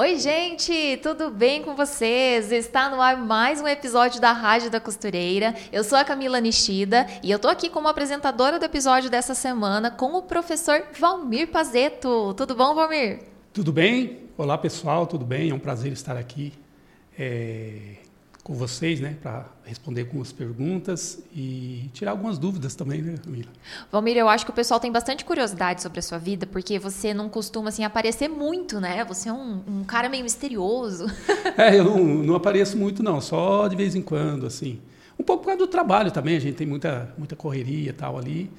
Oi, gente, tudo bem com vocês? Está no ar mais um episódio da Rádio da Costureira. Eu sou a Camila Nishida e eu tô aqui como apresentadora do episódio dessa semana com o professor Valmir Pazeto. Tudo bom, Valmir? Tudo bem? Olá, pessoal, tudo bem? É um prazer estar aqui. É com vocês, né, para responder algumas perguntas e tirar algumas dúvidas também, né, Camila? Valmir, eu acho que o pessoal tem bastante curiosidade sobre a sua vida, porque você não costuma assim aparecer muito, né? Você é um, um cara meio misterioso. É, eu não, não, apareço muito, não, só de vez em quando, assim. Um pouco por causa do trabalho também, a gente tem muita, muita correria e tal ali,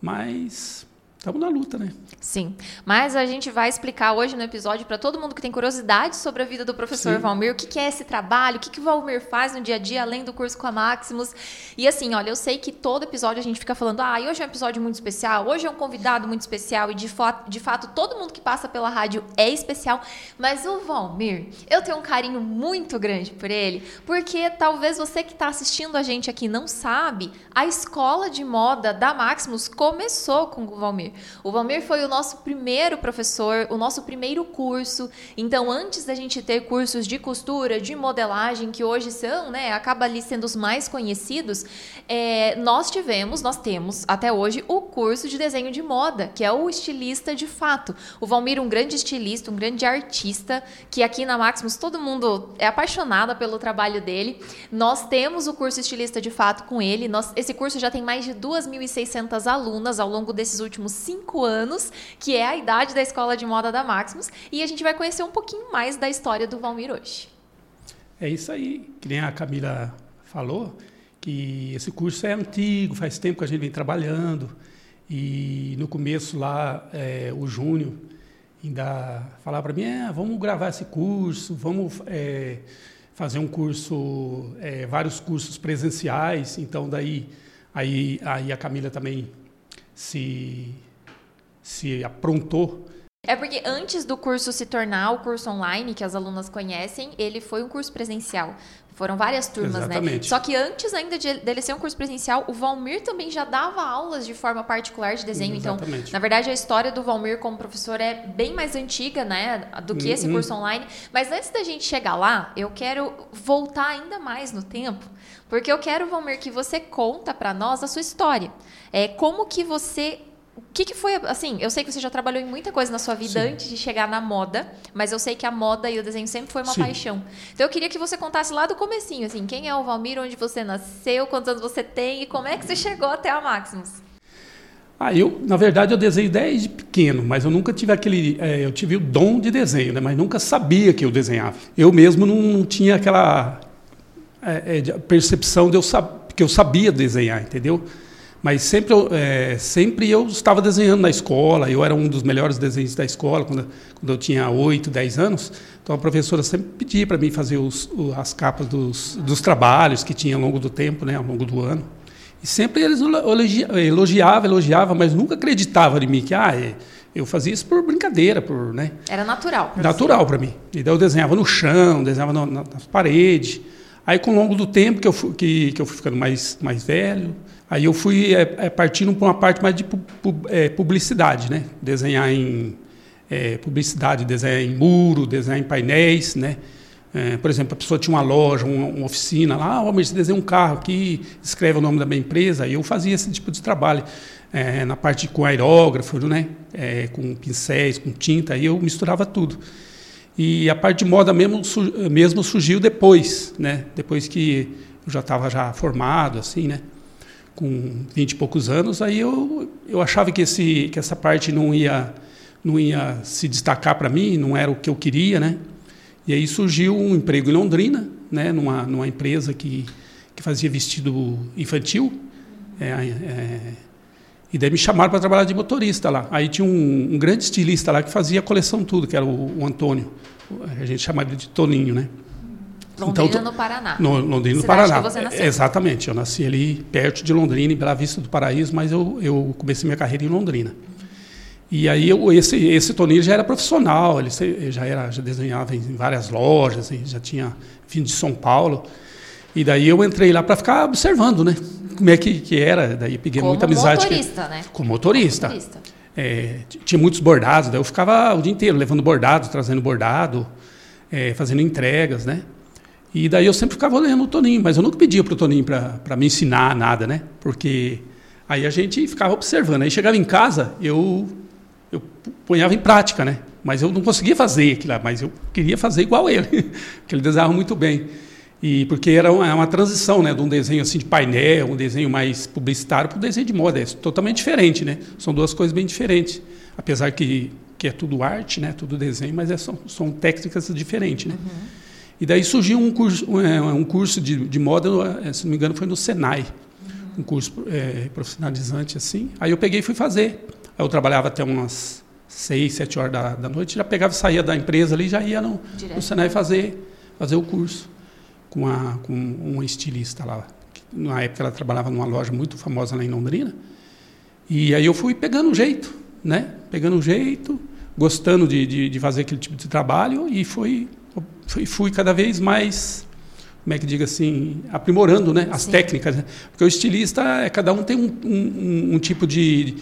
mas Estamos na luta, né? Sim. Mas a gente vai explicar hoje no episódio para todo mundo que tem curiosidade sobre a vida do professor Sim. Valmir, o que, que, é esse trabalho, o que, que o Valmir faz no dia a dia, além do curso com a Maximus. E assim, olha, eu sei que todo episódio a gente fica falando, ah, hoje é um episódio muito especial, hoje é um convidado muito especial, e de, fato, de fato todo mundo que passa pela rádio é especial. Mas o Valmir, eu tenho um carinho muito grande por ele, porque talvez você que está assistindo a gente aqui não sabe, a escola de moda da Maximus começou com o Valmir. O Valmir foi o nosso primeiro professor, o nosso primeiro curso. Então, antes da gente ter cursos de costura, de modelagem, que hoje são, né, acaba ali sendo os mais conhecidos, é, nós tivemos, nós temos até hoje o curso de desenho de moda, que é o estilista de fato. O Valmir, um grande estilista, um grande artista, que aqui na Maximus todo mundo é apaixonado pelo trabalho dele. Nós temos o curso estilista de fato com ele. Nós, esse curso já tem mais de 2.600 alunas ao longo desses últimos cinco anos, que é a idade da escola de moda da Maximus, e a gente vai conhecer um pouquinho mais da história do Valmir hoje. É isso aí, que nem a Camila falou, que esse curso é antigo, faz tempo que a gente vem trabalhando, e no começo lá, é, o Júnior ainda falava para mim, é, vamos gravar esse curso, vamos é, fazer um curso, é, vários cursos presenciais, então daí aí, aí a Camila também se se aprontou. É porque antes do curso se tornar o curso online, que as alunas conhecem, ele foi um curso presencial. Foram várias turmas, né? Exatamente. né? Só que antes ainda de, dele ser um curso presencial, o Valmir também já dava aulas de forma particular de desenho. Então, Exatamente. Então, na verdade, a história do Valmir como professor é bem mais antiga, né? Do que esse uhum. curso online. Mas antes da gente chegar lá, eu quero voltar ainda mais no tempo. Porque eu quero, Valmir, que você conta para nós a sua história. É, como que você o que, que, foi, assim, eu sei que você já trabalhou em muita coisa na sua vida Sim. antes de chegar na moda, mas eu sei que a moda e o desenho sempre foi uma Sim. paixão. Então eu queria que você contasse lá do comecinho, assim, quem é o Valmir, onde você nasceu, quantos anos você tem e como é que você chegou até a Maximus? Ah, eu, na verdade, eu desenho desde pequeno, mas eu nunca tive aquele, é, eu tive o dom de desenho, né, mas nunca sabia que eu desenhava. Eu mesmo não tinha aquela é, é, percepção de eu que eu sabia desenhar, entendeu? Mas sempre, é, sempre eu estava desenhando na escola, eu era um dos melhores desenhistas da escola quando, quando eu tinha 8, 10 anos. Então a professora sempre pedia para mim fazer os, as capas dos, dos trabalhos que tinha ao longo do tempo, né, ao longo do ano. E sempre eles elogiavam, elogiavam, mas nunca acreditavam em mim que ah, é, eu fazia isso por brincadeira, por, né? Era natural. Natural para mim. E daí eu desenhava no chão, desenhava no, nas paredes. Aí, com o longo do tempo que eu fui, que, que eu fui ficando mais, mais velho, Aí eu fui é, é, partindo para uma parte mais de pu, pu, é, publicidade, né? Desenhar em é, publicidade, desenhar em muro, desenhar em painéis, né? É, por exemplo, a pessoa tinha uma loja, uma, uma oficina lá, ah, você desenha um carro aqui, escreve o nome da minha empresa, aí eu fazia esse tipo de trabalho. É, na parte com aerógrafo, né? com pincéis, com tinta, aí eu misturava tudo. E a parte de moda mesmo, mesmo surgiu depois, né? Depois que eu já estava já formado, assim, né? Com 20 e poucos anos, aí eu, eu achava que, esse, que essa parte não ia, não ia se destacar para mim, não era o que eu queria, né? E aí surgiu um emprego em Londrina, né? numa, numa empresa que, que fazia vestido infantil. É, é, e daí me chamaram para trabalhar de motorista lá. Aí tinha um, um, grande estilista lá que fazia a coleção tudo, que era o, o Antônio. A gente chamava de Toninho, né? Londrina, então, no Paraná. No, Londrina, no Paraná. Que você nasceu. Exatamente. Eu nasci ali perto de Londrina, em Bela Vista do Paraíso, mas eu, eu comecei minha carreira em Londrina. E aí eu, esse, esse Toninho já era profissional, ele já, era, já desenhava em várias lojas, já tinha vindo de São Paulo. E daí eu entrei lá para ficar observando, né? Como é que, que era. Daí peguei Como muita amizade. Motorista, que, né? Como motorista. Como motorista. É, tinha muitos bordados, daí eu ficava o dia inteiro levando bordado, trazendo bordado. é, fazendo entregas, né? E daí eu sempre ficava olhando o Toninho, mas eu nunca pedia para o Toninho para me ensinar nada, né? Porque aí a gente ficava observando. Aí chegava em casa, eu, eu ponhava em prática, né? Mas eu não conseguia fazer aquilo lá, mas eu queria fazer igual ele, porque ele desenhava muito bem. E porque era uma, uma, transição, né, de um desenho assim de painel, um desenho mais publicitário para um desenho de moda, é totalmente diferente, né? São duas coisas bem diferentes. Apesar que, que é tudo arte, né, tudo desenho, mas é, são, são técnicas diferentes, né? Uhum. E daí surgiu um curso, um, é, curso de, de moda, é, se não me engano, foi no Senai, um curso é, profissionalizante assim. Aí eu peguei e fui fazer. Aí eu trabalhava até umas seis, sete horas da, da noite, já pegava, saía da empresa ali, já ia no, no Senai fazer, fazer o curso com, a, com uma estilista lá. Na época ela trabalhava numa loja muito famosa lá em Londrina. E aí eu fui pegando o jeito, né? Pegando o jeito, gostando de, de, de fazer aquele tipo de trabalho e fui fui, fui cada vez mais como é que diga assim, aprimorando né, as Sim. técnicas. Né? Porque o estilista, é, cada um tem um, um, um tipo de,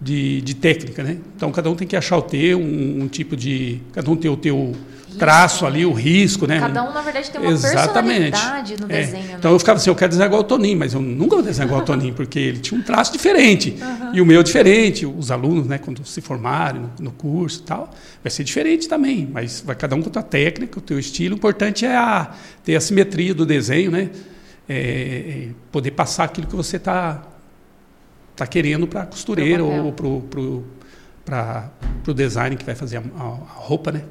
de, de, técnica. Né? Então, cada um tem que achar o teu, um, um tipo de. Cada um tem o teu traço ali, o risco, né? Cada um, na verdade, tem uma Exatamente. personalidade no é. desenho. Né? Então eu ficava assim, eu quero desenhar igual o Toninho, mas eu nunca vou desenhar igual o Toninho, porque ele tinha um traço diferente. Uhum. E o meu diferente, os alunos, né, quando se formarem no, no, curso e tal, vai ser diferente também, mas vai cada um com a tua técnica, o teu estilo. O importante é a, ter a simetria do desenho, né? É, é poder passar aquilo que você está tá querendo para a costureira ou para o design que vai fazer a, a, a roupa, né?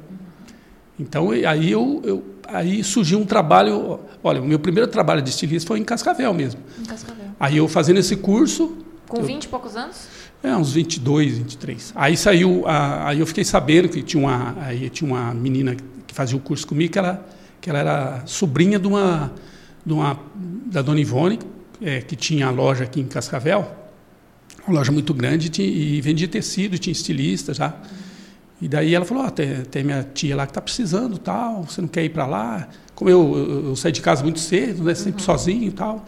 Então, aí, eu, eu, aí surgiu um trabalho. Olha, o meu primeiro trabalho de estilista foi em Cascavel mesmo. Em Cascavel. Aí eu fazendo esse curso. Com 20 e poucos anos? É, uns 22, 23. Aí saiu. A, aí eu fiquei sabendo que tinha uma, aí tinha uma menina que fazia o curso comigo, que ela, que ela era sobrinha de uma, de uma da Dona Ivone, é, que tinha a loja aqui em Cascavel. Uma loja muito grande e, e vendia tecido, tinha estilista já. Uhum. E daí ela falou, oh, tem, tem minha tia lá que está precisando, tal, você não quer ir para lá? Como eu, eu, eu, saí de casa muito cedo, né, sempre uhum. sozinho e tal.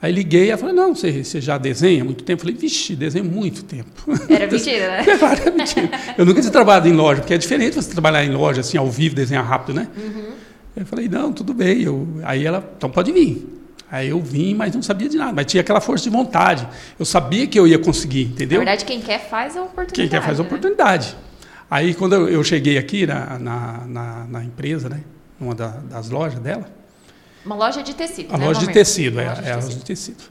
Aí liguei, ela falou, não, você, você já desenha há muito tempo? Eu falei, vixe, desenho muito tempo. Era mentira, né? era mentira. Eu nunca tinha trabalhado em loja, porque é diferente você trabalhar em loja, assim, ao vivo, desenhar rápido, né? Uhum. Eu falei, não, tudo bem. Eu, aí ela, então pode vir. Aí eu vim, mas não sabia de nada, mas tinha aquela força de vontade. Eu sabia que eu ia conseguir, entendeu? Na verdade, quem quer faz a oportunidade. Quem quer faz a né? Aí, quando eu, cheguei aqui na, na, na, na, empresa, né, numa da, das lojas dela. Uma loja de tecido. A né, loja de tecido, é, é a loja de tecido.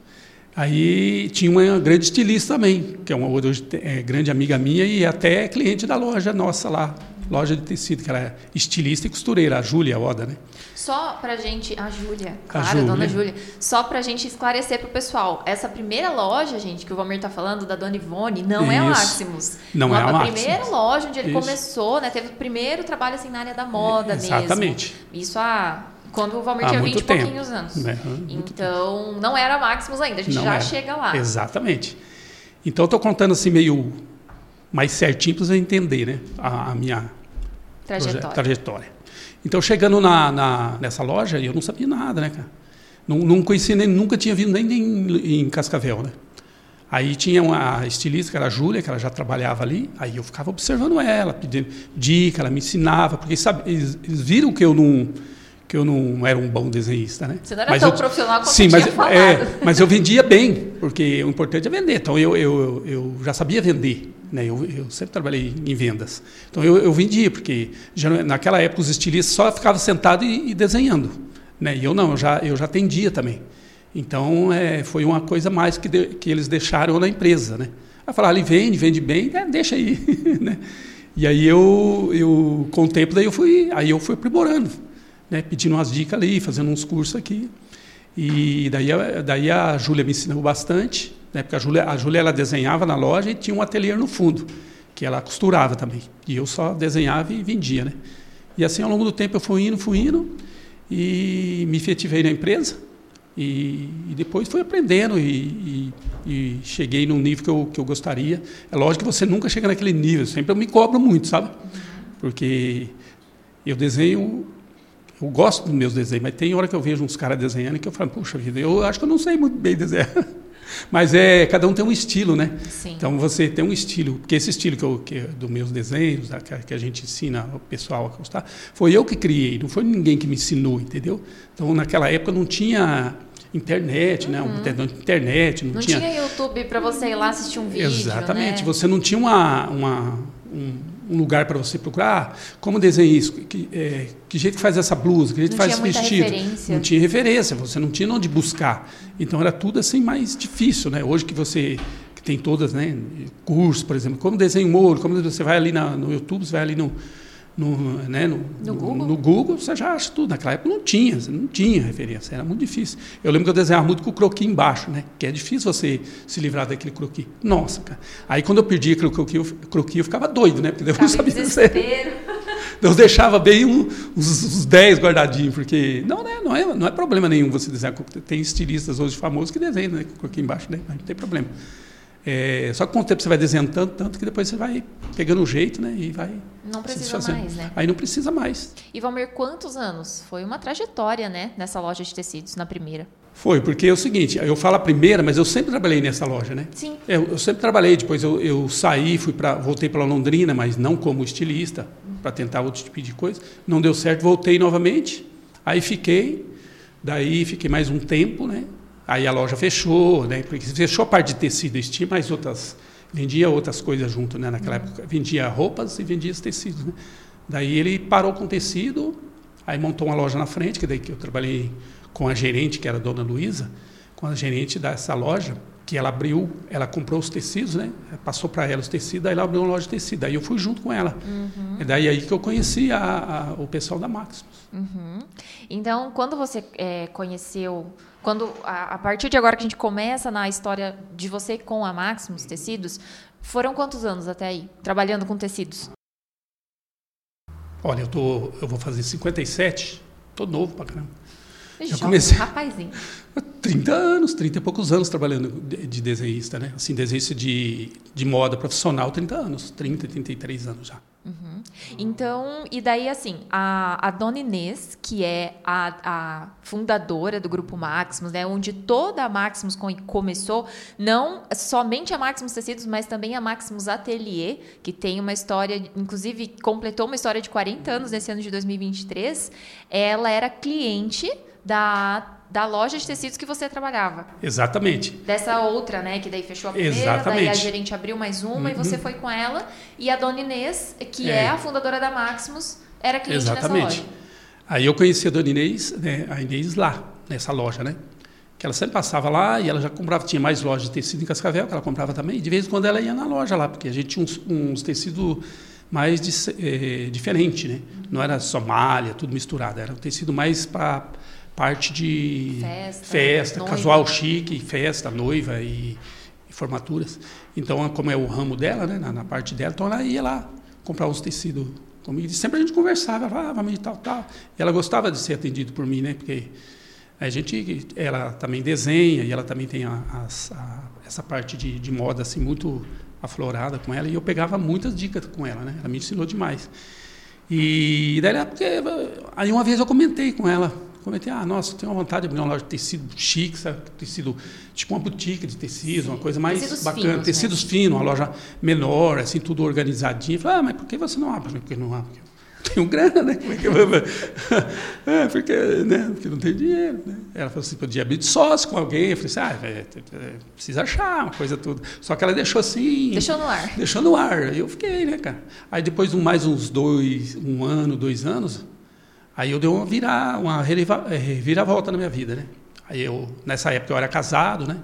Aí tinha uma grande estilista também, que é uma hoje, é, grande amiga minha e até cliente da loja nossa lá, loja de tecido, que ela é estilista e costureira, a Júlia Oda, né? Só pra gente, a Júlia, claro, a Júlia. dona Júlia, só pra gente esclarecer pro pessoal, essa primeira loja, gente, que o Valmir tá falando, da dona Ivone, não Isso. é a Maximus. Não Uma, é a Maximus. A primeira loja onde ele Isso. começou, né, teve o primeiro trabalho assim na área da moda é, mesmo. Exatamente. Isso há quando o Valmir tinha 20 e pouquinhos anos. É, então, não era Maximus ainda, a gente não já era. chega lá. Exatamente. Então, eu estou contando assim meio mais certinho para você entender né, a, a minha trajetória. trajetória. Então, chegando na, na, nessa loja, eu não sabia nada, né, cara? Não, não conhecia nem, nunca tinha vindo nem em, em Cascavel, né? Aí tinha uma estilista, que era a Júlia, que ela já trabalhava ali, aí eu ficava observando ela, pedindo dica, ela me ensinava, porque sabe, eles, eles viram que eu não que eu não era um bom desenhista, né? Você não era mas tão eu, profissional quanto sim, mas, é, mas eu vendia bem, porque o importante é vender. Então eu, eu, eu já sabia vender, né? Eu, eu sempre trabalhei em vendas. Então eu, eu vendia, porque já, naquela época os estilistas só ficavam sentados e, e, desenhando, né? E eu não, eu já eu já atendia também. Então é, foi uma coisa mais que, de, que eles deixaram na empresa, né? Aí falaram, ele vende, vende bem, é, deixa aí, né? E aí eu, eu com o tempo daí eu fui, aí eu fui aprimorando né, pedindo umas dicas ali, fazendo uns cursos aqui. E daí, daí a Júlia me ensinou bastante, né, porque a Júlia, a Júlia ela desenhava na loja e tinha um ateliê no fundo, que ela costurava também. E eu só desenhava e vendia. Né? E assim, ao longo do tempo, eu fui indo, fui indo, e me efetivei na empresa. E, e depois fui aprendendo e, e, e, cheguei num nível que eu, que eu gostaria. É lógico que você nunca chega naquele nível, sempre eu me cobro muito, sabe? Porque eu desenho eu gosto dos meus desenhos, mas tem hora que eu vejo uns caras desenhando que eu falo, puxa vida, eu acho que eu não sei muito bem desenhar. Mas é, cada um tem um estilo, né? Sim. Então você tem um estilo, porque esse estilo que, eu, que dos meus desenhos, que, a gente ensina o pessoal a gostar, foi eu que criei, não foi ninguém que me ensinou, entendeu? Então naquela época não tinha internet, né? Uhum. internet, não, Não tinha. tinha YouTube para você ir lá assistir um vídeo, Exatamente. né? Você não tinha uma, uma- um, um lugar para você procurar. Ah, como desenhar isso? Que, é, que jeito que faz essa blusa? Que jeito Não que faz esse vestido? referência. Não tinha referência. Você não tinha onde buscar. Então era tudo assim mais difícil, né? Hoje que você que tem todas, né? Cursos, por exemplo, como desenho moro, como você vai ali na- no YouTube, você vai ali no no, né, no, No Google? no Google, você já acha tudo. Naquela época não tinha, não tinha referência, era muito difícil. Eu lembro que eu desenhava muito com o croquis embaixo, né? Que é difícil você se livrar daquele croquis. Nossa, cara. Aí quando eu perdi aquele croquis, eu, croquis, eu ficava doido, né? Porque eu não sabia desenhar. desespero. Então eu deixava bem um, uns, uns 10 guardadinhos, porque não, né, não, é, não é problema nenhum você desenhar. Tem estilistas hoje famosos que desenham né, com croquis embaixo, né? Mas não tem problema. É, só que com o tempo você vai desenhando tanto, que depois você vai pegando o jeito, né? E vai Não precisa mais, né? Aí não precisa mais. E Valmir, quantos anos? Foi uma trajetória, né? Nessa loja de tecidos, na primeira. Foi, porque é o seguinte, eu falo a primeira, mas eu sempre trabalhei nessa loja, né? Sim. Eu, eu sempre trabalhei, depois eu, eu saí, fui para, voltei para Londrina, mas não como estilista, para tentar outro tipo de coisa. Não deu certo, voltei novamente. Aí fiquei, daí fiquei mais um tempo, né? Aí a loja fechou, né? Porque fechou a parte de tecido, tinham mais outras, vendia outras coisas junto, né? Naquela época vendia roupas e vendia os tecidos, né? Daí ele parou com tecido, aí montou uma loja na frente, que daí que eu trabalhei com a gerente, que era a dona Luísa, com a gerente dessa loja, que ela abriu, ela comprou os tecidos, né? Passou para ela os tecidos, aí ela abriu uma loja de tecido. Aí eu fui junto com ela. É daí aí que eu conheci a- a- o pessoal da Maximus. Uhum. Então, quando você é, conheceu, quando a, a partir de agora que a gente começa na história de você com a Maximus Tecidos, foram quantos anos até aí trabalhando com tecidos? Olha, eu, tô, eu vou fazer 57, tô novo pra caramba. Jovem, comecei- rapazinho. 30 anos, 30 e poucos anos trabalhando de, de desenhista, né? Assim, desenhista de, de moda profissional, 30 anos, 30, 33 anos já. Então, e daí assim, a, a Dona Inês, que é a, a fundadora do grupo Maximus, né, onde toda a Maximus com- começou, não somente a Maximus Tecidos, mas também a Maximus Atelier, que tem uma história, inclusive completou uma história de 40 anos nesse ano de 2023. Ela era cliente da, da loja de tecidos que você trabalhava. Exatamente. Dessa outra, né? Que daí fechou a primeira, daí a Exatamente. gerente abriu mais uma e você foi com ela. E a dona Inês, que é, É. a fundadora da Maximus, era cliente nessa Exatamente. loja. Aí eu conheci a dona Inês, né, a Inês lá, nessa loja, né? Que ela sempre passava lá e ela já comprava, tinha mais lojas de tecido em Cascavel, que ela comprava também. E de vez em quando ela ia na loja lá, porque a gente tinha uns, uns tecidos mais de, eh, diferente, né? Não era só malha, tudo misturado, era um tecido mais para parte de Festa, festa noiva. casual chique, festa, noiva e, e formaturas. Então, como é o ramo dela, né, na, na parte dela, então ela ia lá comprar uns tecidos comigo. E sempre a gente conversava, ela, ah, vamos de tal, tal. E ela gostava de ser atendido por mim, né, porque a gente, ela também desenha e ela também tem a, as- a- essa parte de, de moda assim muito aflorada com ela e eu pegava muitas dicas com ela, né? Ela me ensinou demais. E daí porque, aí uma vez eu comentei com ela, comentei, ah, nossa, tenho uma vontade de abrir uma loja de tecido chique, sabe? tecido, tipo uma boutique de tecidos, uma coisa mais Tecidos bacana, finos, tecidos finos, uma loja menor, assim, tudo organizadinho. Falei, ah, mas por que você não abre? Porque não abre. Porque tenho grana, né? Como é que eu vou... é, porque, né? porque não tem dinheiro, né? Ela falou assim, podia abrir de sócio com alguém. Eu falei assim, ah, é, é, precisa achar uma coisa tudo. Só que ela deixou assim... Deixou no ar. Deixou no ar. Aí eu fiquei, né, cara? Aí depois de mais uns dois, um ano, dois anos, aí eu dei uma virar, uma eh, reviravolta na minha vida, né? Aí eu, nessa época eu era casado, né?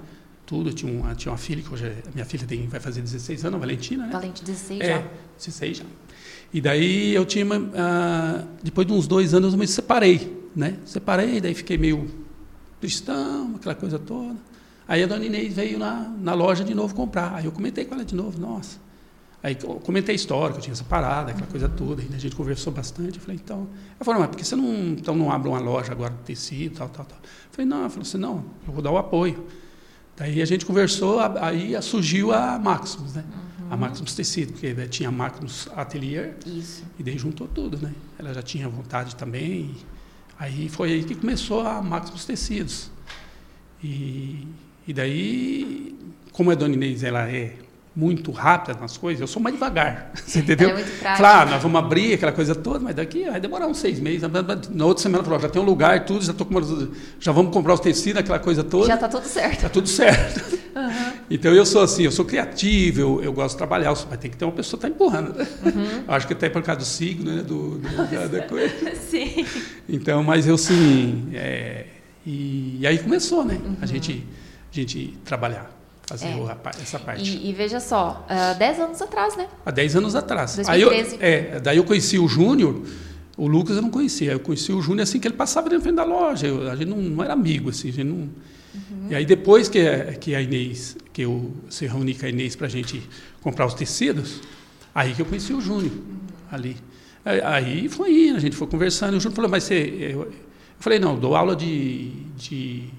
Tudo, eu tinha uma, tinha uma filha, que hoje é, minha filha tem, vai fazer 16 anos, a Valentina, né? Valente 16 já. É, 16 já. E daí eu tinha, uma, ah, depois de uns dois anos eu me separei, né? Separei, daí fiquei meio tristão, aquela coisa toda. Aí a dona Inês veio na, na loja de novo comprar. Aí eu comentei com ela de novo, nossa. Aí eu comentei a história, que eu tinha separado, aquela coisa toda. A gente conversou bastante. Eu falei, então... Ela falou, mas por que você não, então não abre uma loja agora de tecido, tal, tal, tal? Eu falei, não. Ela falou assim, não, eu vou dar o apoio. Daí a gente conversou, aí surgiu a Maximus, né? A Maximus Tecido, porque daí tinha a Maximus Atelier Isso. e daí juntou tudo, né? Ela já tinha vontade também. aí foi aí que começou a Maximus Tecidos. E, E daí, como a Dona Inês ela é muito rápida nas coisas, eu sou mais devagar. Você entendeu? É muito prático. Claro, nós vamos abrir aquela coisa toda, mas daqui vai demorar uns seis meses. Na outra semana falou, já tem um lugar e tudo, já, tô com, já vamos comprar os tecidos, aquela coisa toda. Já está tudo certo. Está tudo certo. Uhum. Então eu sou assim, eu sou criativo, eu, eu gosto de trabalhar, mas tem que ter uma pessoa que está empurrando. Uhum. Acho que até por causa do signo, né? Do, do da, da, coisa. Sim. Então, mas eu sim. É, e, e, aí começou, né? Uhum. A, gente, a gente trabalhar fazer é. essa parte. E, e veja só, há uh, 10 anos atrás, né? Há 10 anos atrás. 2013. Aí eu, é, daí eu conheci o Júnior, o Lucas eu não conhecia, eu conheci o Júnior assim que ele passava dentro frente da loja, eu, a gente não, não, era amigo, assim, a gente não... Uhum. E aí depois que, que a Inês, que eu se reuni com a Inês para a gente comprar os tecidos, aí que eu conheci o Júnior, uhum. ali. Aí foi indo, a gente foi conversando, e o Júnior falou, mas você... Eu, eu falei, não, dou aula de, de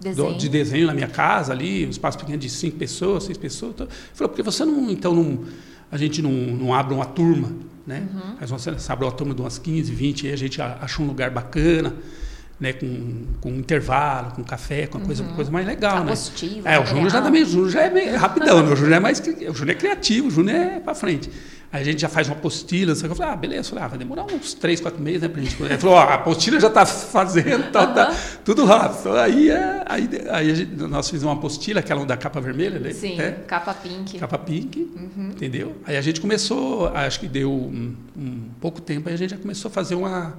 Desenho. de desenho na minha casa ali, um espaço pequeno de cinco pessoas, seis pessoas. Então, falou, porque você não, então não, a gente não, não abre uma turma, né? Uhum. Mas você abre uma turma de umas 15, 20, aí a gente acha um lugar bacana, né? Com, com intervalo, com café, com uma coisa, uhum. coisa mais legal, Apostila, né? É, o Júnior já também, o Júnior já é meio rapidão, né? O Júnior é mais, o Júnior é criativo, o Júnior é para frente. Aí a gente já faz uma apostila, eu falei, ah, beleza. Eu falei, ah, vai demorar uns três, quatro meses, né, pra gente... Ele falou, ó, a apostila já está fazendo, tá, uhum. tá, tudo rápido. Então, aí, é, aí, aí gente, nós fizemos uma apostila, aquela da capa vermelha, né? Sim, é, capa pink. Capa pink, uhum. entendeu? Aí a gente começou, acho que deu um, um, pouco tempo, aí a gente já começou a fazer uma,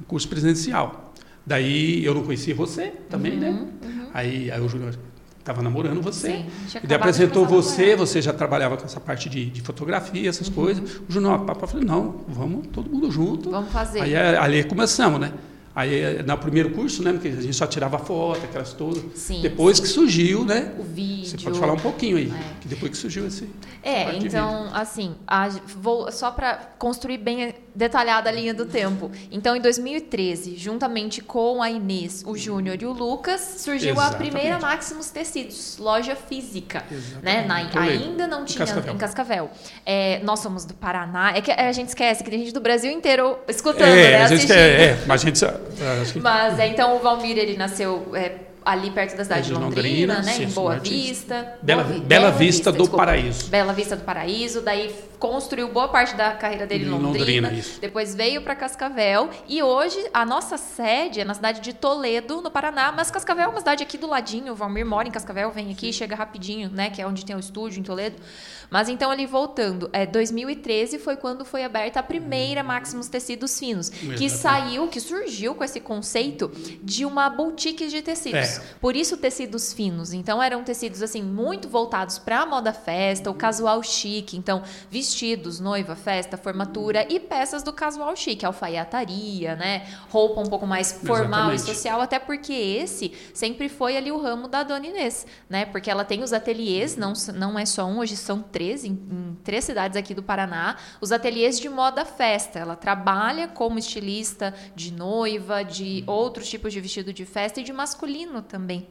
um curso presencial. Daí eu não conhecia você também, né? uhum, né? Uhum. Aí, aí o Júnior estava namorando você. Sim, e daí apresentou você, você já trabalhava com essa parte de, de fotografia, essas uhum. coisas. O Junão Papa falou, não, vamos todo mundo junto. Vamos fazer. Aí ali começamos, né? Aí, no primeiro curso, né, porque a gente só tirava foto, aquelas todas. Sim, depois sim. que surgiu, né? O vídeo. Você pode falar um pouquinho aí, é. que depois que surgiu esse. É, então, assim, a, vou, só para construir bem detalhada a linha do tempo. Então, em 2013, juntamente com a Inês, o Júnior e o Lucas, surgiu Exatamente. a primeira Maximus Tecidos, loja física. Né? Na, ainda não tinha em Cascavel. Em Cascavel. É, nós somos do Paraná. É que a gente esquece que tem gente do Brasil inteiro escutando, é, né? A gente quer, é, mas a gente é, Mas é, então o Valmir ele nasceu é, ali perto da cidade de Londrina, Londrina né, sim, em Boa Vista. Bela, Boa, Bela, Bela Vista, Vista do desculpa, Paraíso. Bela Vista do Paraíso, daí construiu boa parte da carreira dele em Londrina. Londrina depois veio para Cascavel e hoje a nossa sede é na cidade de Toledo, no Paraná, mas Cascavel é uma cidade aqui do ladinho. O Valmir mora em Cascavel, vem aqui, chega rapidinho, né, que é onde tem o estúdio em Toledo. Mas então ali voltando, é 2013 foi quando foi aberta a primeira Maximus Tecidos Finos, que saiu, que surgiu com esse conceito de uma boutique de tecidos. É. Por isso tecidos finos. Então eram tecidos assim muito voltados para a moda festa, o casual chique, então vestidos, noiva, festa, formatura e peças do casual chique, alfaiataria, né? Roupa um pouco mais formal Exatamente. e social, até porque esse sempre foi ali o ramo da Dona Inês, né? Porque ela tem os ateliês, não, não é só um, hoje são três, em, em três cidades aqui do Paraná, os ateliês de moda festa. Ela trabalha como estilista de noiva, de outros tipos de vestido de festa e de masculino também.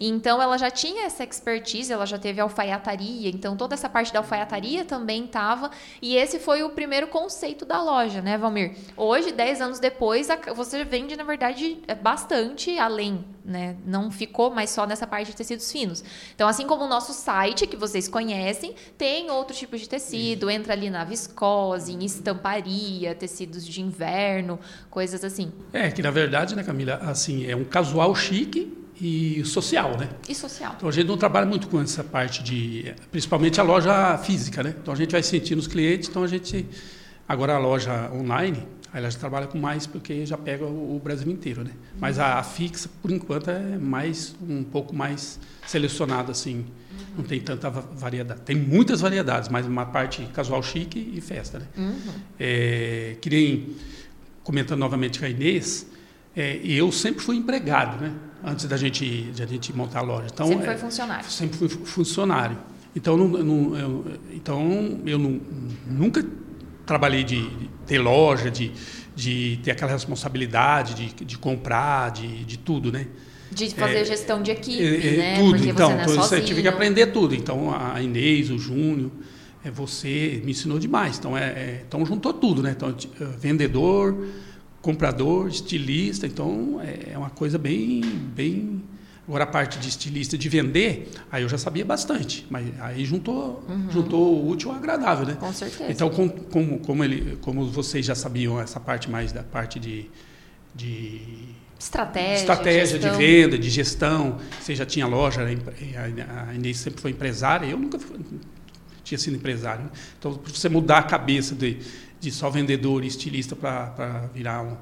Então ela já tinha essa expertise, ela já teve alfaiataria, então toda essa parte da alfaiataria também estava e esse foi o primeiro conceito da loja, né, Valmir? Hoje, 10 anos depois, você vende, na verdade, é bastante além, né? Não ficou mais só nessa parte de tecidos finos. Então, assim como o nosso site, que vocês conhecem, tem outros tipos de tecido, entra ali na viscose, em estamparia, tecidos de inverno, coisas assim. É, que na verdade, né, Camila, assim, é um casual chique e social, né? E social. Então a gente não trabalha muito com essa parte de, principalmente a loja física, né? Então a gente vai sentir nos clientes, então a gente agora a loja online, aí ela já trabalha com mais porque já pega o, Brasil inteiro, né? Mas a, a, fixa por enquanto é mais um pouco mais selecionada assim, uhum. não tem tanta variedade. Tem muitas variedades, mas uma parte casual chique e festa, né? Uhum. É, que nem comentando novamente com a Inês, é, eu sempre fui empregado, né? antes da gente, de a gente montar a loja. Então, sempre foi é, funcionário. Sempre fui funcionário. Então, não, não, eu, então, eu não, nunca trabalhei de ter loja, de, de ter aquela responsabilidade de, de comprar, de, de tudo, né? De fazer é, gestão de equipe, é, né? Tudo, Porque então, você não é eu tive que aprender tudo. Então, a Inês, o Júnior, é, você me ensinou demais. Então, é, é então juntou tudo, né? Então, eh, vendedor, comprador, estilista, então é, é uma coisa bem, bem Agora a parte de estilista de vender, aí eu já sabia bastante, mas aí juntou, uhum. juntou o útil ao agradável, né? Com certeza. Então, com, como, como, ele, como vocês já sabiam essa parte mais da parte de, de estratégia, estratégia de venda, de gestão, você já tinha loja, a Inês sempre foi empresária, eu nunca fui, tinha sido empresário. Né? Então, você mudar a cabeça de, de só vendedor e estilista para virar um,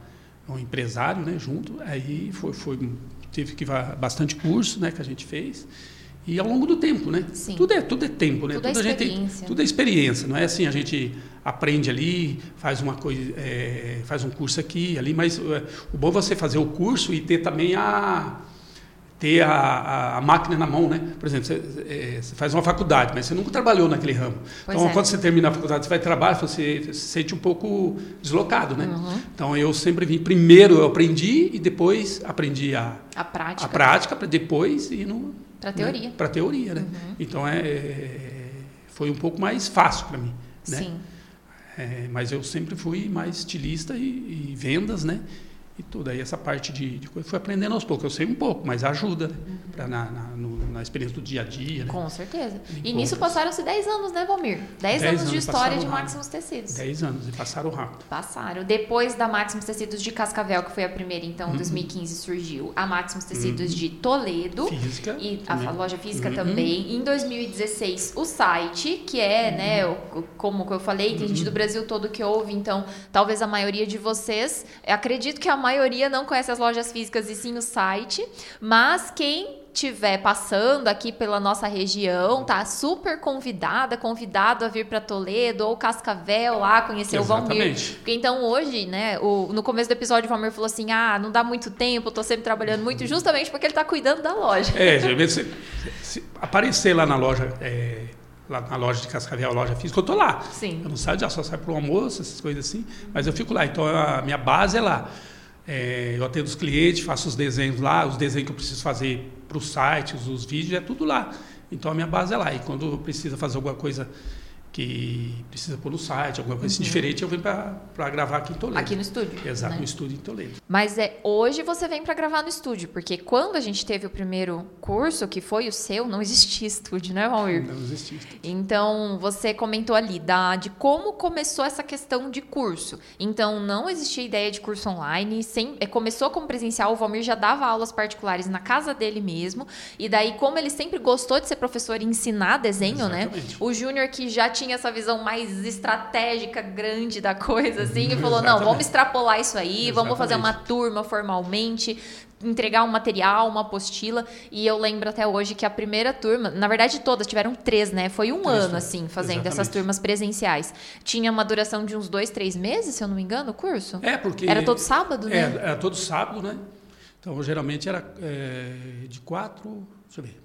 um empresário, né, junto, aí foi, foi teve que bastante curso, né, que a gente fez. E ao longo do tempo, né? Sim. Tudo é tudo é tempo, né? Tudo, é tudo é experiência. Gente, tudo é experiência, não é assim a gente aprende ali, faz uma coisa, é, faz um curso aqui, ali, mas é, o bom é você fazer o curso e ter também a ter a, a, máquina na mão, né? Por exemplo, você, é, você, faz uma faculdade, mas você nunca trabalhou naquele ramo. Pois então, é. quando você termina a faculdade, você vai trabalhar, você, você se sente um pouco deslocado, né? Uhum. Então, eu sempre vim, primeiro eu aprendi e depois aprendi a, a prática. A prática, para depois ir no... Para teoria. Né? Para teoria, né? Uhum. Então, é, é, foi um pouco mais fácil para mim, né? Sim. É, mas eu sempre fui mais estilista e, e vendas, né? E tudo. Aí essa parte de, de coisa, fui aprendendo aos poucos. Eu sei um pouco, mas ajuda né? Na, na, no, na, experiência do dia a dia. Né? Com certeza. E, e nisso passaram-se 10 anos, né, Valmir? 10 anos, anos de história de Maximus Tecidos. 10 anos, e passaram rápido. Passaram. Depois da Maximus Tecidos de Cascavel, que foi a primeira, então, em 2015 surgiu a Maximus Tecidos Uhum. de Toledo. Física. E a loja física Uhum. também. Em 2016, o site, que é, né, o- como eu falei, tem Uhum. gente do Brasil todo que ouve, então talvez a maioria de vocês, acredito que a maioria não conhece as lojas físicas e sim o site, mas quem estiver passando aqui pela nossa região, tá super convidada, convidado a vir para Toledo ou Cascavel lá conhecer o Valmir. Exatamente. Porque então hoje, né, o, no começo do episódio o Valmir falou assim: "Ah, não dá muito tempo, tô sempre trabalhando muito", justamente porque ele tá cuidando da loja. É, se, se aparecer lá na loja, é, lá na loja de Cascavel, loja física, eu tô lá. Sim. Eu não saio de lá, só saio para o almoço, essas coisas assim, mas eu fico lá. Então a minha base é lá. É, eu atendo os clientes, faço os desenhos lá, os desenhos que eu preciso fazer para os sites, os vídeos, é tudo lá. Então a minha base é lá. E quando precisa fazer alguma coisa que precisa pôr no site, alguma coisa assim diferente, eu venho para gravar aqui em Toledo. Aqui no estúdio. Exato, né? no estúdio em Toledo. Mas é hoje você vem para gravar no estúdio, porque quando a gente teve o primeiro curso, que foi o seu, não existia estúdio, né, Valmir? Não existe isso. Então, você comentou ali da, de como começou essa questão de curso. Então, não existia ideia de curso online. Sem, é, começou como presencial, o Valmir já dava aulas particulares na casa dele mesmo. E daí, como ele sempre gostou de ser professor e ensinar desenho, né? Exatamente. O Júnior, que já tinha essa visão mais estratégica, grande da coisa, assim, e falou: não, Exatamente. vamos extrapolar isso aí, vamos fazer uma Exatamente. turma formalmente, entregar um material, uma apostila. E eu lembro até hoje que a primeira turma, na verdade todas tiveram três, né? Foi um Três ano, turmas, assim, fazendo essas exatamente. turmas presenciais. Tinha uma duração de uns dois, três meses, se eu não me engano, o curso? É, porque. Era todo sábado, É, né? era todo sábado, né? Então, geralmente era é, de quatro. Deixa eu ver.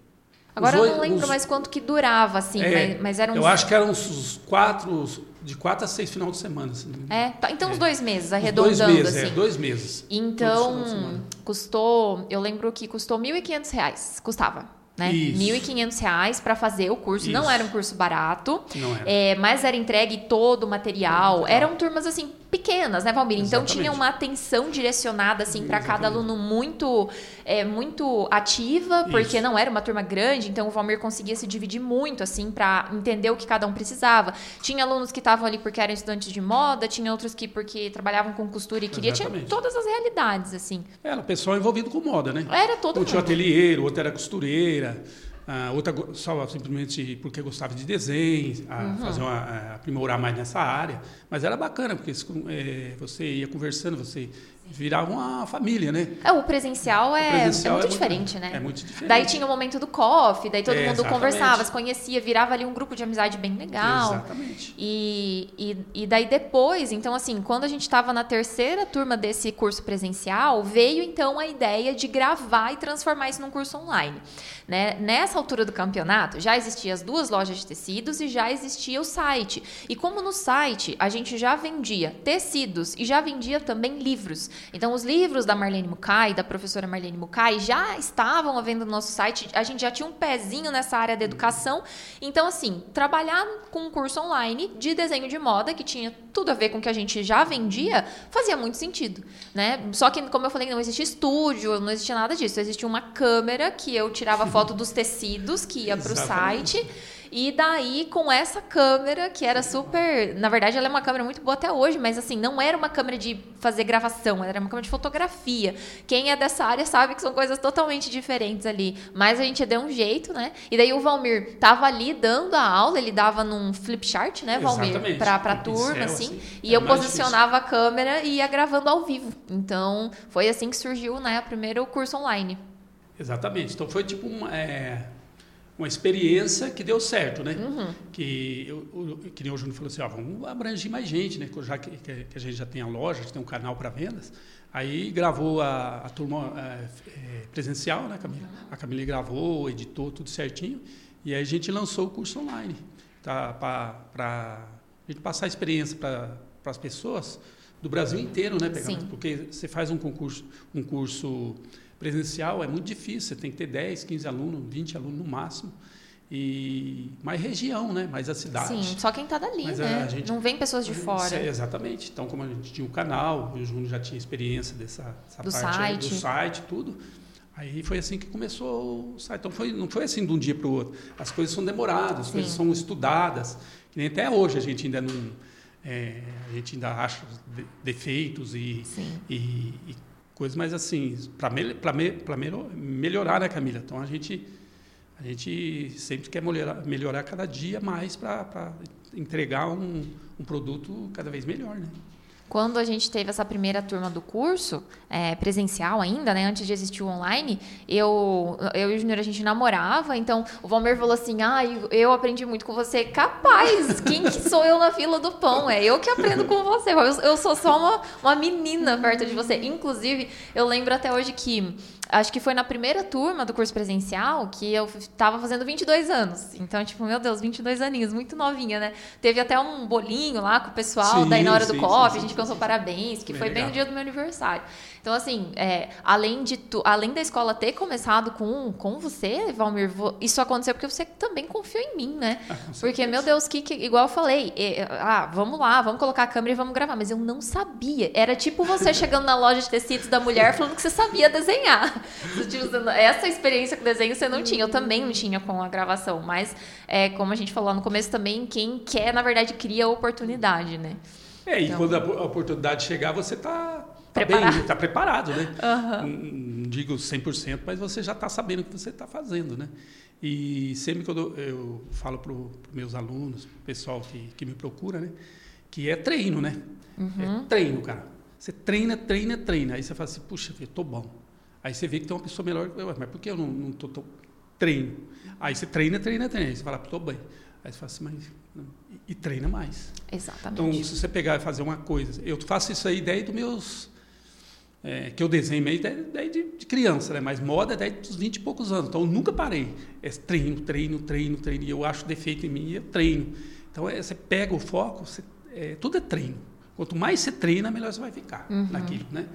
Agora Os eu não lembro os- mais quanto que durava, assim, é, mas, mas eram uns... Eu acho que eram uns, uns quatro. De quatro a seis final de semana. Assim, É, tá, então uns É. dois meses, Uns arredondando, dois meses, assim. É, dois meses. Então, custou, eu lembro que custou 1.500 reais, custava, né? Isso. 1.500 reais para fazer o curso. Não Isso. era um curso barato, Não era. é, mas era entregue todo o material. Material. Eram turmas assim pequenas, né, Valmir? Então Exatamente. tinha uma atenção direcionada assim para cada aluno muito é, muito ativa, porque Isso. não era uma turma grande, então o Valmir conseguia se dividir muito assim para entender o que cada um precisava. Tinha alunos que estavam ali porque eram estudantes de moda, tinha outros que porque trabalhavam com costura e queria, tinha Exatamente. todas as realidades assim. Era pessoal envolvido com moda, né? Era todo Um tinha um mundo. ateliê, outro era costureira, a outra só simplesmente porque gostava de desenho, a Uhum. fazer uma, a aprimorar mais nessa área. Mas era bacana, porque eh, você ia conversando, você virava uma família, né? É, o presencial é, O presencial é muito é muito- diferente, né? é muito diferente. Daí tinha o momento do coffee, daí todo É, mundo exatamente. conversava, se conhecia, virava ali um grupo de amizade bem legal. Exatamente. E, e, e daí depois, então assim, quando a gente estava na terceira turma desse curso presencial, veio então a ideia de gravar e transformar isso num curso online. Né? Nessa altura do campeonato, já existiam as duas lojas de tecidos e já existia o site. E como no site a gente já vendia tecidos e já vendia também livros. Então, os livros da Marlene Mukai, da professora Marlene Mukai, já estavam à venda no nosso site. A gente já tinha um pezinho nessa área da educação. Então, assim, trabalhar com um curso online de desenho de moda, que tinha tudo a ver com o que a gente já vendia, fazia muito sentido, né? Só que, como eu falei, não existia estúdio, não existia nada disso. Existia uma câmera que eu tirava foto dos tecidos que ia para o site e daí, com essa câmera, que era super. Na verdade, ela é uma câmera muito boa até hoje, mas assim, não era uma câmera de fazer gravação, era uma câmera de fotografia. Quem é dessa área sabe que são coisas totalmente diferentes ali. Mas a gente deu um jeito, né? E daí o Valmir tava ali dando a aula, ele dava num flip chart, né, Valmir? Pra, pra turma, pincel, assim. assim. E é eu posicionava difícil. a câmera e ia gravando ao vivo. Então, foi assim que surgiu, né, o primeiro curso online. Exatamente. Então foi tipo um, é, uma experiência que deu certo, né? Uhum. Que, eu, que nem o Júnior falou assim, ó, vamos abranger mais gente, né? Já que, que, a gente já tem a loja, já tem um canal para vendas. Aí gravou a, a turma é, é, presencial, né, Camila? Uhum. A Camila gravou, editou tudo certinho. E aí a gente lançou o curso online, tá? Para a gente passar a experiência para as pessoas do Brasil inteiro, né? Pegar, porque você faz um concurso, um curso Presencial é muito difícil, você tem que ter 10, 15 alunos, 20 alunos no máximo. E mais região, né? Mais a cidade. Sim, só quem está dali, Mas né? Gente, não vem pessoas de fora. É, exatamente. Então, como a gente tinha um canal, o Júnior já tinha experiência dessa, do parte site. Aí, do site, tudo. Aí foi assim que começou o site. Então foi, não foi assim de um dia para o outro. As coisas são demoradas, as Sim. coisas são estudadas. Que nem até hoje a gente ainda não. É, a gente ainda acha defeitos e, e, e coisas, mas assim, para me, me, melhorar, né, Camila? Então a gente, a gente sempre quer melhorar, melhorar cada dia mais para entregar um, um produto cada vez melhor, né? Quando a gente teve essa primeira turma do curso, é, presencial ainda, né, antes de existir o online, eu, eu e o Júnior a gente namorava, então o Valmer falou assim: ah, eu aprendi muito com você. Capaz, quem que sou eu na fila do pão? É eu que aprendo com você. Eu, eu sou só uma, uma menina perto de você. Inclusive, eu lembro até hoje que acho que foi na primeira turma do curso presencial que eu estava fazendo 22 anos. Então, tipo, meu Deus, 22 aninhos, muito novinha, né? Teve até um bolinho lá com o pessoal, sim, daí na hora sim, do coffee, a gente cansou parabéns, que bem foi legal. bem no dia do meu aniversário. Então, assim, é, além, de tu, além da escola ter começado com, com você, Valmir, isso aconteceu porque você também confiou em mim, né? Porque, meu Deus, que, que igual eu falei, é, ah, vamos lá, vamos colocar a câmera e vamos gravar. Mas eu não sabia. Era tipo você chegando na loja de tecidos da mulher falando que você sabia desenhar. Essa experiência com desenho você não tinha. Eu também não tinha com a gravação. Mas, é, como a gente falou no começo também, quem quer, na verdade, cria a oportunidade, né? É, e então... quando a oportunidade chegar, você está preparado. Está preparado, né? Uhum. Não digo 100%, mas você já está sabendo o que você está fazendo, né? E sempre que eu, eu falo para os meus alunos, o pessoal que, que me procura, né? Que é treino, né? Uhum. É treino, cara. Você treina, treina, treina. Aí você fala assim, puxa, eu tô bom. Aí você vê que tem uma pessoa melhor. Mas por que eu não, não tô, tô treino? Aí você treina, treina, treina. Aí você fala, tô bem. Aí você fala assim, mas. E, e treina mais. Exatamente. Então, se você pegar e fazer uma coisa. Eu faço isso aí desde os meus é, que eu desenho meio desde de criança, né? mas moda é desde os 20 e poucos anos. Então, eu nunca parei. É treino, treino, treino, treino. E eu acho defeito em mim e eu treino. Então, é, você pega o foco, você, é, tudo é treino. Quanto mais você treina, melhor você vai ficar uhum. naquilo, né?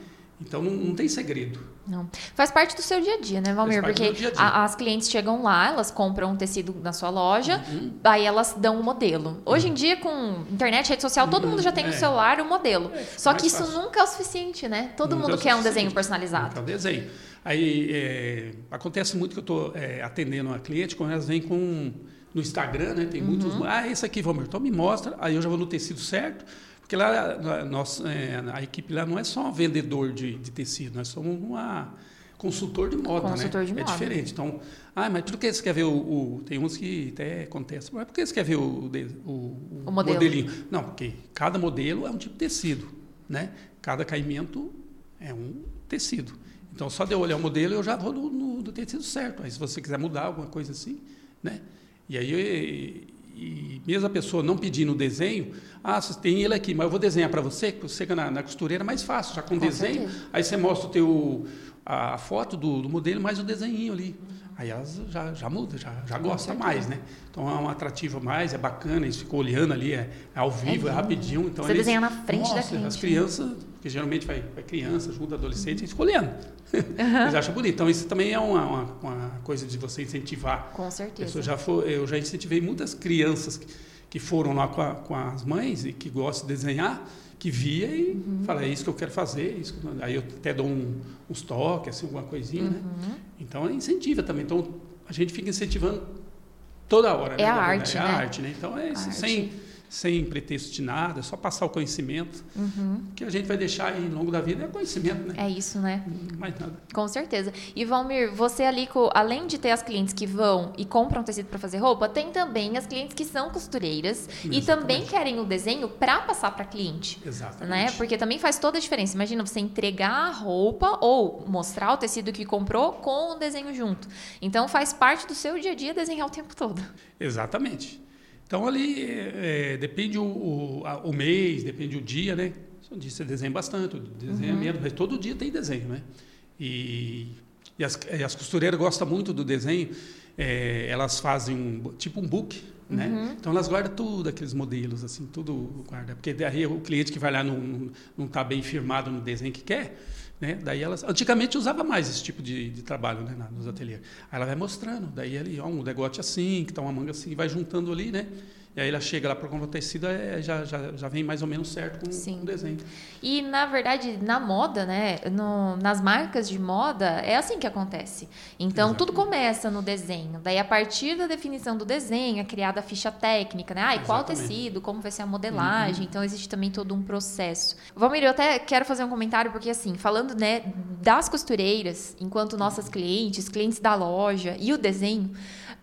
Então não, não, tem segredo. Não. Faz parte do seu dia a dia, né, Valmir? Porque dia -dia. A, as clientes chegam lá, elas compram um tecido na sua loja, uhum. aí elas dão um modelo. Hoje uhum. em dia, com internet, rede social, todo uhum. mundo já tem no é. celular o um modelo. É, Só que isso fácil. nunca é o suficiente, né? Todo nunca mundo é quer um desenho personalizado. É um desenho. Aí é, acontece muito que eu estou é, atendendo uma cliente, quando elas vêm com no Instagram, né? Tem muitos. Uhum. Ah, esse aqui, Valmir, então me mostra. Aí eu já vou no tecido certo porque lá, nós, é, a equipe lá não é só um vendedor de, de tecido, nós somos uma consultor de moda, consultor né? De é moda. diferente. Então, ah, mas tudo que você quer ver o, o, Tem uns que até acontece, mas por que você quer ver o, o, o modelo. modelinho? Não, porque cada modelo é um tipo de tecido, né? Cada caimento é um tecido. Então, só de eu olhar o modelo, eu já vou no, no, no tecido certo. Aí, se você quiser mudar alguma coisa assim, né? E aí, e mesmo a pessoa não pedindo o desenho, ah, você tem ele aqui, mas eu vou desenhar para você, que você na, na costureira é mais fácil, já com, com desenho, certeza. aí você mostra o teu, a foto do, do modelo mais o desenho ali. Aí elas já, já muda, já, já gosta mais, né? Então é um atrativo mais, é bacana, eles ficam olhando ali, é, é ao vivo, é, é rapidinho. Então você eles, desenha na frente nossa, da cliente. As crianças porque geralmente vai, vai criança junto, adolescente, escolhendo. Uhum. Eles acham bonito. Então, isso também é uma, uma, uma coisa de você incentivar. Com certeza. Eu já, for, eu já incentivei muitas crianças que, que foram lá com, a, com, as mães e que gostam de desenhar, que via e uhum. fala, é isso que eu quero fazer. Isso que... Aí eu até dou um, uns toques, assim, alguma coisinha, né? uhum. né? Então, incentiva também. Então, a gente fica incentivando toda hora. É né? a arte, é né? a arte, né? Então, é isso, sem sem pretexto de nada, é só passar o conhecimento. Uhum. O que a gente vai deixar aí ao longo da vida é conhecimento, né? É isso, né? Mais nada. Com certeza. E Valmir, você ali, além de ter as clientes que vão e compram tecido para fazer roupa, tem também as clientes que são costureiras Exatamente. e também querem o desenho para passar para cliente. Exatamente. Né? Porque também faz toda a diferença. Imagina você entregar a roupa ou mostrar o tecido que comprou com o desenho junto. Então faz parte do seu dia a dia desenhar o tempo todo. Exatamente. Então ali é, depende o, o, a, o, mês, depende o dia, né? Um dia você desenha bastante, desenha uhum. menos, mas todo dia tem desenho, né? E, e, as, e as, costureiras gostam muito do desenho, é, elas fazem um, tipo um book, né? Uhum. Então elas guardam tudo, aqueles modelos, assim, tudo guarda. Porque daí o cliente que vai lá não está bem firmado no desenho que quer, né? Daí elas, antigamente usava mais esse tipo de, de trabalho né, nos ateliês. Aí ela vai mostrando, daí ali, ó, um degote assim, que está uma manga assim, vai juntando ali, né? E aí ela chega lá para comprar o tecido, é, já, já, já vem mais ou menos certo com, com, o desenho. E, na verdade, na moda, né? No, nas marcas de moda, é assim que acontece. Então, Exatamente. tudo começa no desenho. Daí, a partir da definição do desenho, é criada a ficha técnica, né? Ah, e qual tecido, como vai ser a modelagem. Uhum. Então, existe também todo um processo. Valmir, eu até quero fazer um comentário, porque, assim, falando né, das costureiras, enquanto nossas clientes, clientes da loja e o desenho,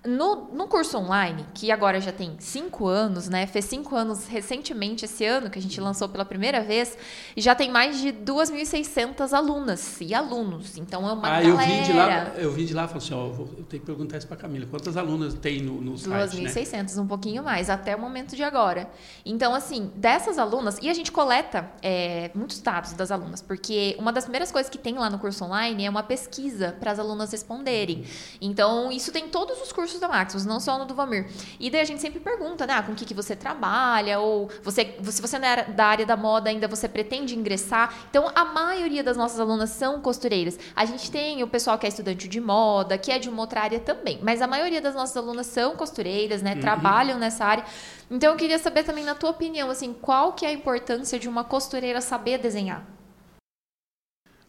no, no curso online, que agora já tem cinco anos, né? Fez cinco anos recentemente, esse ano, que a gente lançou pela primeira vez, e já tem mais de 2.600 alunas e alunos. Então é uma ah, galera. Eu vim de lá, eu vim de lá e falei assim: ó, eu tenho que perguntar isso para Camila. Quantas alunas tem no, no site? 2.600, né? um pouquinho mais, até o momento de agora. Então, assim, dessas alunas, e a gente coleta é, muitos dados das alunas, porque uma das primeiras coisas que tem lá no curso online é uma pesquisa para as alunas responderem. Então, isso tem todos os cursos cursos da Maximus, não só no do Vamir. E daí a gente sempre pergunta, né, ah, com o que, que você trabalha, ou você, se você não é da área da moda ainda, você pretende ingressar. Então, a maioria das nossas alunas são costureiras. A gente tem o pessoal que é estudante de moda, que é de uma outra área também, mas a maioria das nossas alunas são costureiras, né, uhum. trabalham nessa área. Então, eu queria saber também, na tua opinião, assim, qual que é a importância de uma costureira saber desenhar?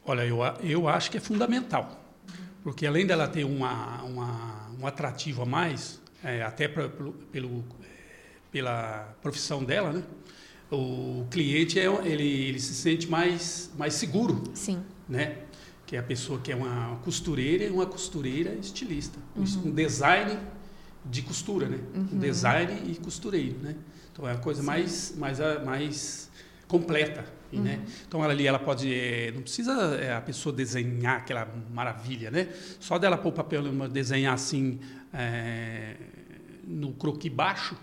Olha, eu, eu acho que é fundamental, porque além dela ter uma, uma um atrativo a mais, é, até pra, pelo, pela profissão dela, né? O cliente é, ele, ele se sente mais, mais seguro, Sim. né? Que é a pessoa que é uma costureira e uma costureira estilista, uhum. um design de costura, né? Uhum. Um design e costureiro, né? Então é a coisa mais, mais, mais completa. Uhum. Né? Então ela ali ela pode é, não precisa é, a pessoa desenhar aquela maravilha, né? Só dela pôr o papel desenhar assim é, no croqui baixo,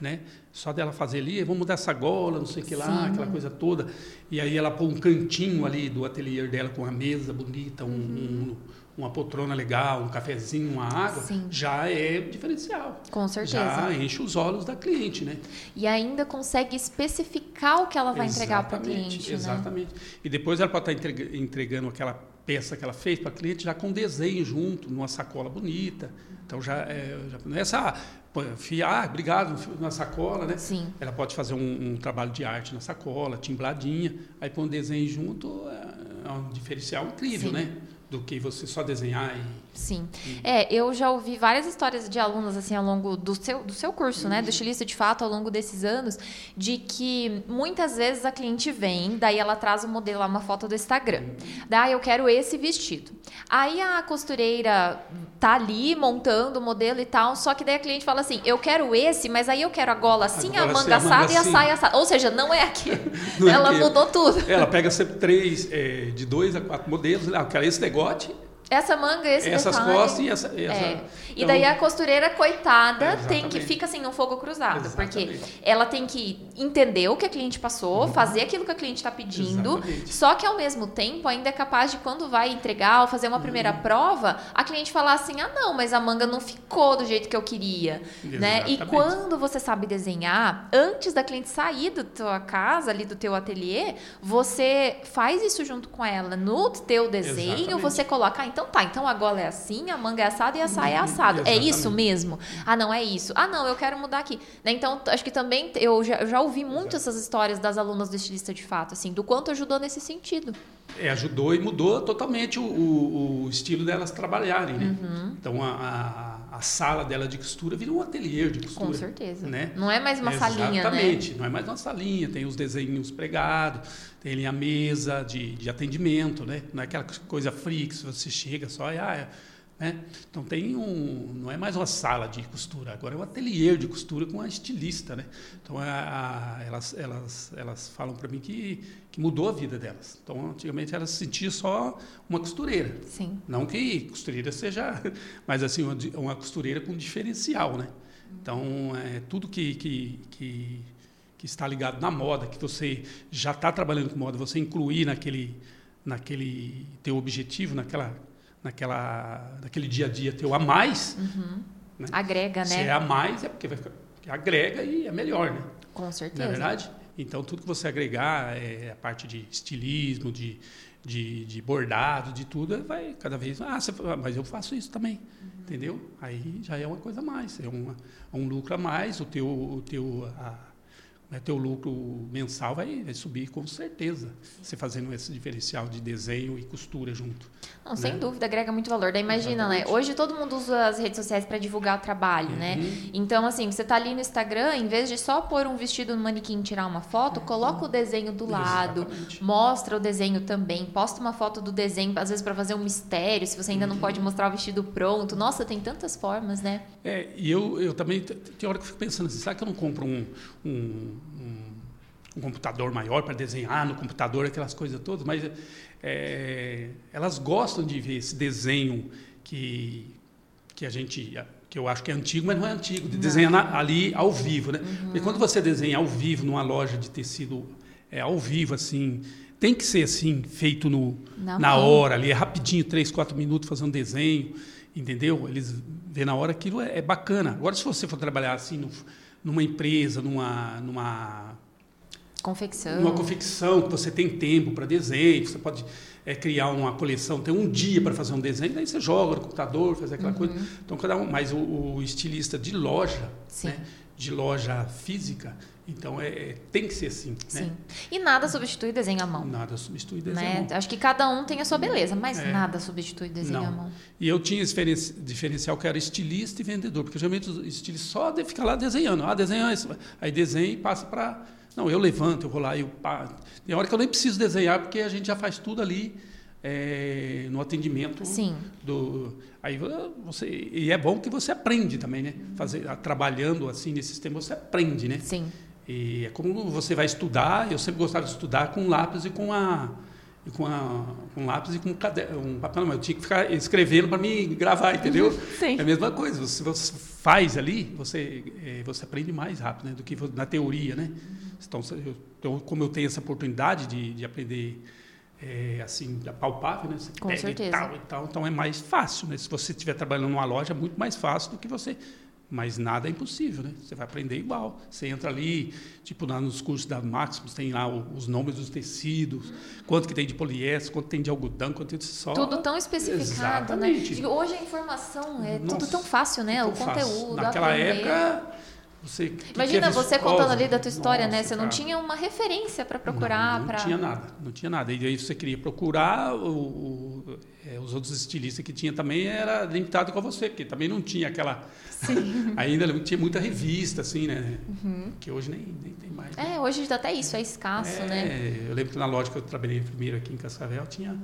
né? Só dela fazer ali, vamos mudar essa gola, não sei o que lá, Sim. aquela coisa toda. E aí ela pôr um cantinho ali do ateliê dela com uma mesa bonita, um, uhum. um uma poltrona legal, um cafezinho, uma água, Sim. já é diferencial. Com certeza. Já enche os olhos da cliente, né? E ainda consegue especificar o que ela vai exatamente, entregar para o cliente. Né? Exatamente. Né? E depois ela pode estar tá entregando aquela peça que ela fez para a cliente já com desenho junto, numa sacola bonita. Então já, é, já não é essa fiar, ah, obrigado, na sacola, né? Sim. Ela pode fazer um, um, trabalho de arte na sacola, timbladinha, aí põe um desenho junto, é, é um diferencial incrível, Sim. né? Do que você só desenhar e Sim. É, eu já ouvi várias histórias de alunos, assim, ao longo do seu, do seu curso, uhum. né? Do estilista de fato, ao longo desses anos, de que muitas vezes a cliente vem, daí ela traz o modelo lá, uma foto do Instagram. Uhum. Daí eu quero esse vestido. Aí a costureira tá ali montando o modelo e tal, só que daí a cliente fala assim: eu quero esse, mas aí eu quero a gola assim, a, a manga assada e a assim. saia assada. Ou seja, não é aqui. ela é mudou tudo. Ela pega sempre três, é, de dois a quatro modelos. Ah, eu quero esse degote Essa manga, esse Essas detalhe, costas e essa. essa é. E então, daí a costureira, coitada, É, tem que fica assim no fogo cruzado. Porque Exatamente. ela tem que entender o que a cliente passou, fazer aquilo que a cliente está pedindo. Uhum. Exatamente. Só que ao mesmo tempo ainda é capaz de quando vai entregar ou fazer uma primeira Uhum. prova, a cliente falar assim: ah, não, mas a manga não ficou do jeito que eu queria. Né? E quando você sabe desenhar, antes da cliente sair da tua casa, ali do teu ateliê, você faz isso junto com ela. No teu desenho, você coloca, ah, então tá, então a gola é assim, a manga é assada e a saia é Uhum, assado. É isso mesmo? Ah, não, é isso. Ah, não, eu quero mudar aqui. Né? Então, acho que também eu já, eu já ouvi muito essas histórias das alunas do estilista de fato, assim, do quanto ajudou nesse sentido. É, ajudou e mudou totalmente o, o- o estilo delas trabalharem, né? Uhum. Então a, a, a sala dela de costura virou um ateliê de costura. Com certeza. Né? Não é mais uma salinha, né? Exatamente, não é mais uma salinha, tem os desenhos pregados, tem ali a mesa de, de atendimento, né? Não é aquela coisa fria que você chega só e ah, é, né? Então tem um, não é mais uma sala de costura, agora é um ateliê de costura com a estilista, né? Então a, a- elas, elas, elas falam para mim que, que mudou a vida delas. Então antigamente elas se sentiam só uma costureira, Sim. não que costureira seja, mas assim, uma, uma costureira com diferencial, né? Então, é, tudo que, que, que, que está ligado na moda, que você já está trabalhando com moda, você incluir naquele, naquele teu objetivo, naquela, naquela, naquele dia a dia teu a mais, né? Agrega, Se né? é a mais, é porque vai ficar, porque agrega e é melhor, né? Com Não é certeza. verdade? Então, tudo que você agregar, é, a parte de estilismo, de, de, de bordado, de tudo, vai cada vez mais. Ah, você mas eu faço isso também, entendeu? Aí já é uma coisa a mais, é uma, um lucro a mais, o teu, o teu, a, né, teu lucro mensal vai, vai subir com certeza, você fazendo esse diferencial de desenho e costura junto. Não, sem né? dúvida, agrega muito valor. Daí imagina, né? Exatamente. Hoje todo mundo usa as redes sociais para divulgar o trabalho, né? Uhum. Então, assim, você tá ali no Instagram, em vez de só pôr um vestido no manequim e tirar uma foto, coloca o desenho do lado, Exatamente. mostra o desenho também, posta uma foto do desenho, às vezes para fazer um mistério, se você ainda não Uhum. pode mostrar o vestido pronto. Nossa, tem tantas formas, né? É, e eu, eu também, tem hora que eu fico pensando assim, será que eu não compro um, um, um, um computador maior para desenhar no computador, aquelas coisas todas? Mas é, elas gostam de ver esse desenho que, que a gente, que eu acho que é antigo, mas não é antigo, de desenhar ali ao vivo, né? Porque quando você desenha ao vivo numa loja de tecido, é, ao vivo, assim, tem que ser assim, feito no, Na hora ali, é rapidinho, três, quatro minutos, fazer um desenho, entendeu? Eles vê na hora aquilo é, é bacana. Agora, se você for trabalhar assim no- numa empresa, numa, numa, Confecção. numa confecção, que você tem tempo para desenho, você pode é, criar uma coleção, tem um dia para fazer um desenho, daí você joga no computador, faz aquela coisa. Então, cada um, mas o, o estilista de loja, né, de loja física, então é, é- tem que ser assim, Sim. né? E nada substitui desenho à mão. Nada substitui desenho. Né? não. Acho que cada um tem a sua beleza, mas É. nada substitui desenho Não. à mão. E eu tinha esse diferen- diferencial que era estilista e vendedor, porque geralmente os estilistas só de ficar lá desenhando. Ah, desenha isso. Aí desenha e passa para. Não, eu levanto, eu vou lá, eu pá. Tem hora que eu nem preciso desenhar, porque a gente já faz tudo ali é, no atendimento. Sim. Do, aí você, e é bom que você aprende também, né? Fazer, ah, trabalhando assim nesse sistema, você aprende, né? Sim. E é como você vai estudar, eu sempre gostava de estudar com lápis e com a e com, a, com lápis e com caderno, um papel, eu tinha que ficar escrevendo para me gravar, entendeu? Sim. É a mesma coisa, se você faz ali, você, eh, você aprende mais rápido né, do que na teoria, né? Então, eu- então, como eu tenho essa oportunidade de, de aprender eh, assim, palpável, né? Você Com certeza. e tal e tal, então é mais fácil, né? Se você estiver trabalhando numa loja, é muito mais fácil do que você mas nada é impossível, né? Você vai aprender igual. Você entra ali, tipo lá nos cursos da Maximus, tem lá os nomes dos tecidos, quanto que tem de poliéster, quanto tem de algodão, quanto tem de só. Tudo tão especificado, né? Exatamente. E Hoje a informação é tudo Nossa, tão fácil, né? O Muito fácil. conteúdo, Naquela aprender. época, você. Imagina você contando ali da tua história, né? Nossa, Você não cara. tinha uma referência para procurar, Não, não para tinha nada, não tinha nada. E aí você queria procurar, o, o- é, os outros estilistas que tinha também era limitado com você, porque também não tinha aquela. Ainda não tinha muita revista, assim, né? Que hoje nem, nem tem mais. né? Uhum. É, hoje até isso é escasso, É, né? Eu lembro que na loja que eu trabalhei primeiro aqui em Cascavel tinha